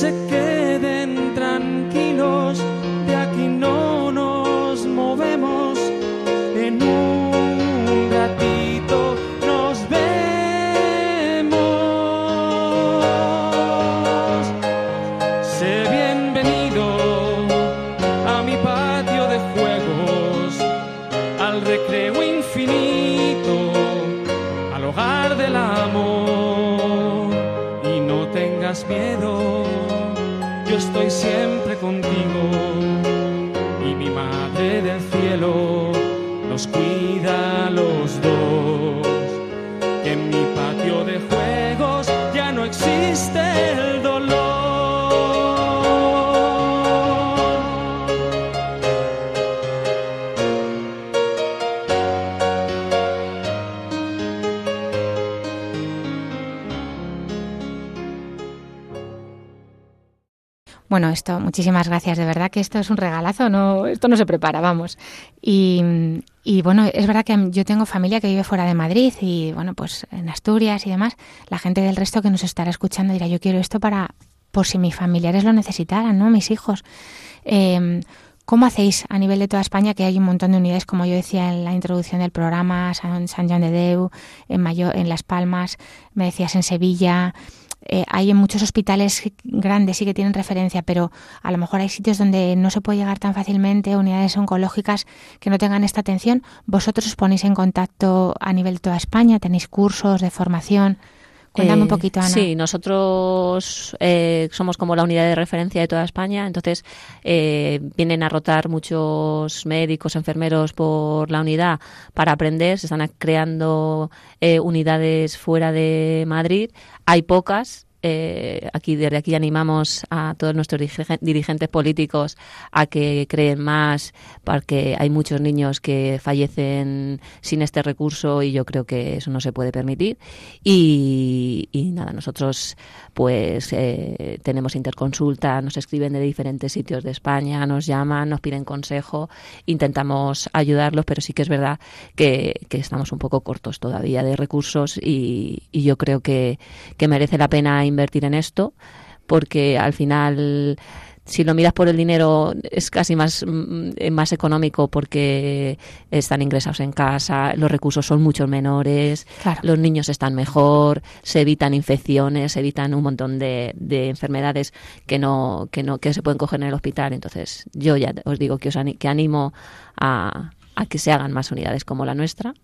[SPEAKER 5] Que
[SPEAKER 1] muchísimas gracias. De verdad que esto es un regalazo, no, esto no se prepara, vamos. Y, bueno, es verdad que yo tengo familia que vive fuera de Madrid y bueno, pues en Asturias y demás. La gente del resto que nos estará escuchando dirá, yo quiero esto para, por si mis familiares lo necesitaran, ¿no? Mis hijos. Eh, ¿Cómo hacéis a nivel de toda España, que hay un montón de unidades, como yo decía en la introducción del programa, San, San Joan de Deu, en, Mayo, en Las Palmas, me decías en Sevilla, eh, hay en muchos hospitales grandes sí que tienen referencia, pero a lo mejor hay sitios donde no se puede llegar tan fácilmente, unidades oncológicas que no tengan esta atención. ¿Vosotros os ponéis en contacto a nivel de toda España? ¿Tenéis cursos de formación? Cuéntame un
[SPEAKER 3] Eh,
[SPEAKER 1] poquito, Ana.
[SPEAKER 3] Sí, nosotros eh, somos como la unidad de referencia de toda España, entonces eh, vienen a rotar muchos médicos, enfermeros por la unidad para aprender, se están creando eh, unidades fuera de Madrid, hay pocas. Eh, aquí desde aquí animamos a todos nuestros dirige- dirigentes políticos a que creen más porque hay muchos niños que fallecen sin este recurso y yo creo que eso no se puede permitir. Y, y nada, nosotros pues eh, tenemos interconsulta, nos escriben de diferentes sitios de España, nos llaman, nos piden consejo, intentamos ayudarlos, pero sí que es verdad que, que estamos un poco cortos todavía de recursos y, y yo creo que, que merece la pena invertir en esto porque al final si lo miras por el dinero es casi más, mm, más económico porque están ingresados en casa, los recursos son mucho menores, los niños están mejor, se evitan infecciones, se evitan un montón de, de, enfermedades que no, que no, que se pueden coger en el hospital. Entonces, yo ya os digo que os que animo a, a que se hagan más unidades como la nuestra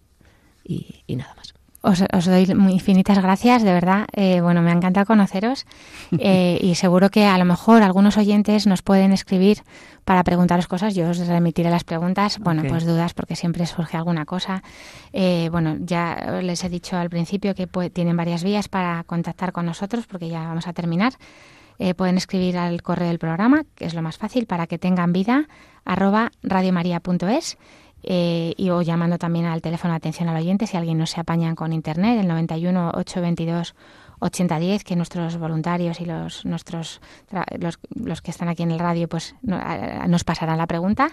[SPEAKER 3] y, y nada más.
[SPEAKER 1] Os, doy infinitas gracias, de verdad. Eh, bueno, me encanta conoceros *laughs* eh, y seguro que a lo mejor algunos oyentes nos pueden escribir para preguntaros cosas. Yo os remitiré las preguntas. Bueno, pues dudas porque siempre surge alguna cosa. Eh, bueno, ya les he dicho al principio que tienen varias vías para contactar con nosotros porque ya vamos a terminar. pueden escribir al correo del programa, que es lo más fácil, para que tengan vida, arroba radiomaria.es eh, y o llamando también al teléfono de atención al oyente si alguien no se apaña con internet, el 91 822 8010, que nuestros voluntarios y los nuestros los, los, que están aquí en el radio pues nos pasarán la pregunta.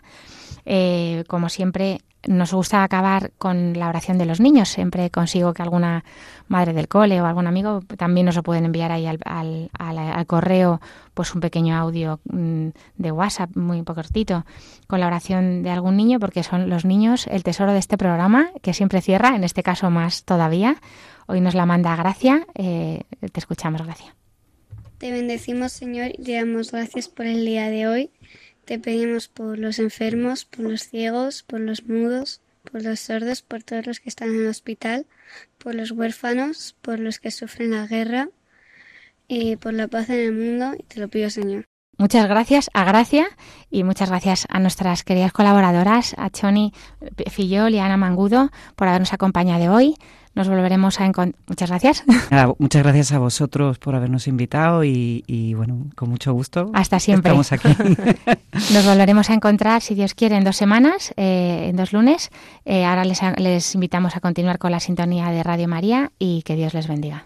[SPEAKER 1] Eh, como siempre, nos gusta acabar con la oración de los niños. Siempre consigo que alguna madre del cole o algún amigo también nos lo pueden enviar ahí al, al, correo, pues un pequeño audio mm, de WhatsApp muy cortito con la oración de algún niño, porque son los niños el tesoro de este programa, que siempre cierra, en este caso más todavía. Hoy nos la manda Gracia. Eh, te escuchamos, Gracia.
[SPEAKER 6] Te bendecimos, Señor, y te damos gracias por el día de hoy te pedimos por los enfermos, por los ciegos, por los mudos, por los sordos, por todos los que están en el hospital, por los huérfanos, por los que sufren la guerra y por la paz en el mundo. Y te lo pido, Señor.
[SPEAKER 1] Muchas gracias a Gracia y muchas gracias a nuestras queridas colaboradoras, a Choni Fillol y a Ana Mangudo, por habernos acompañado hoy. Nos volveremos a encontrar. Muchas gracias. *laughs*
[SPEAKER 2] muchas gracias a vosotros por habernos invitado y, bueno, con mucho gusto.
[SPEAKER 1] Hasta siempre.
[SPEAKER 2] Estamos aquí. *laughs*
[SPEAKER 1] Nos volveremos a encontrar, si Dios quiere, en dos semanas, eh, en dos lunes. Eh, ahora les, les invitamos a continuar con la sintonía de Radio María y que Dios les bendiga.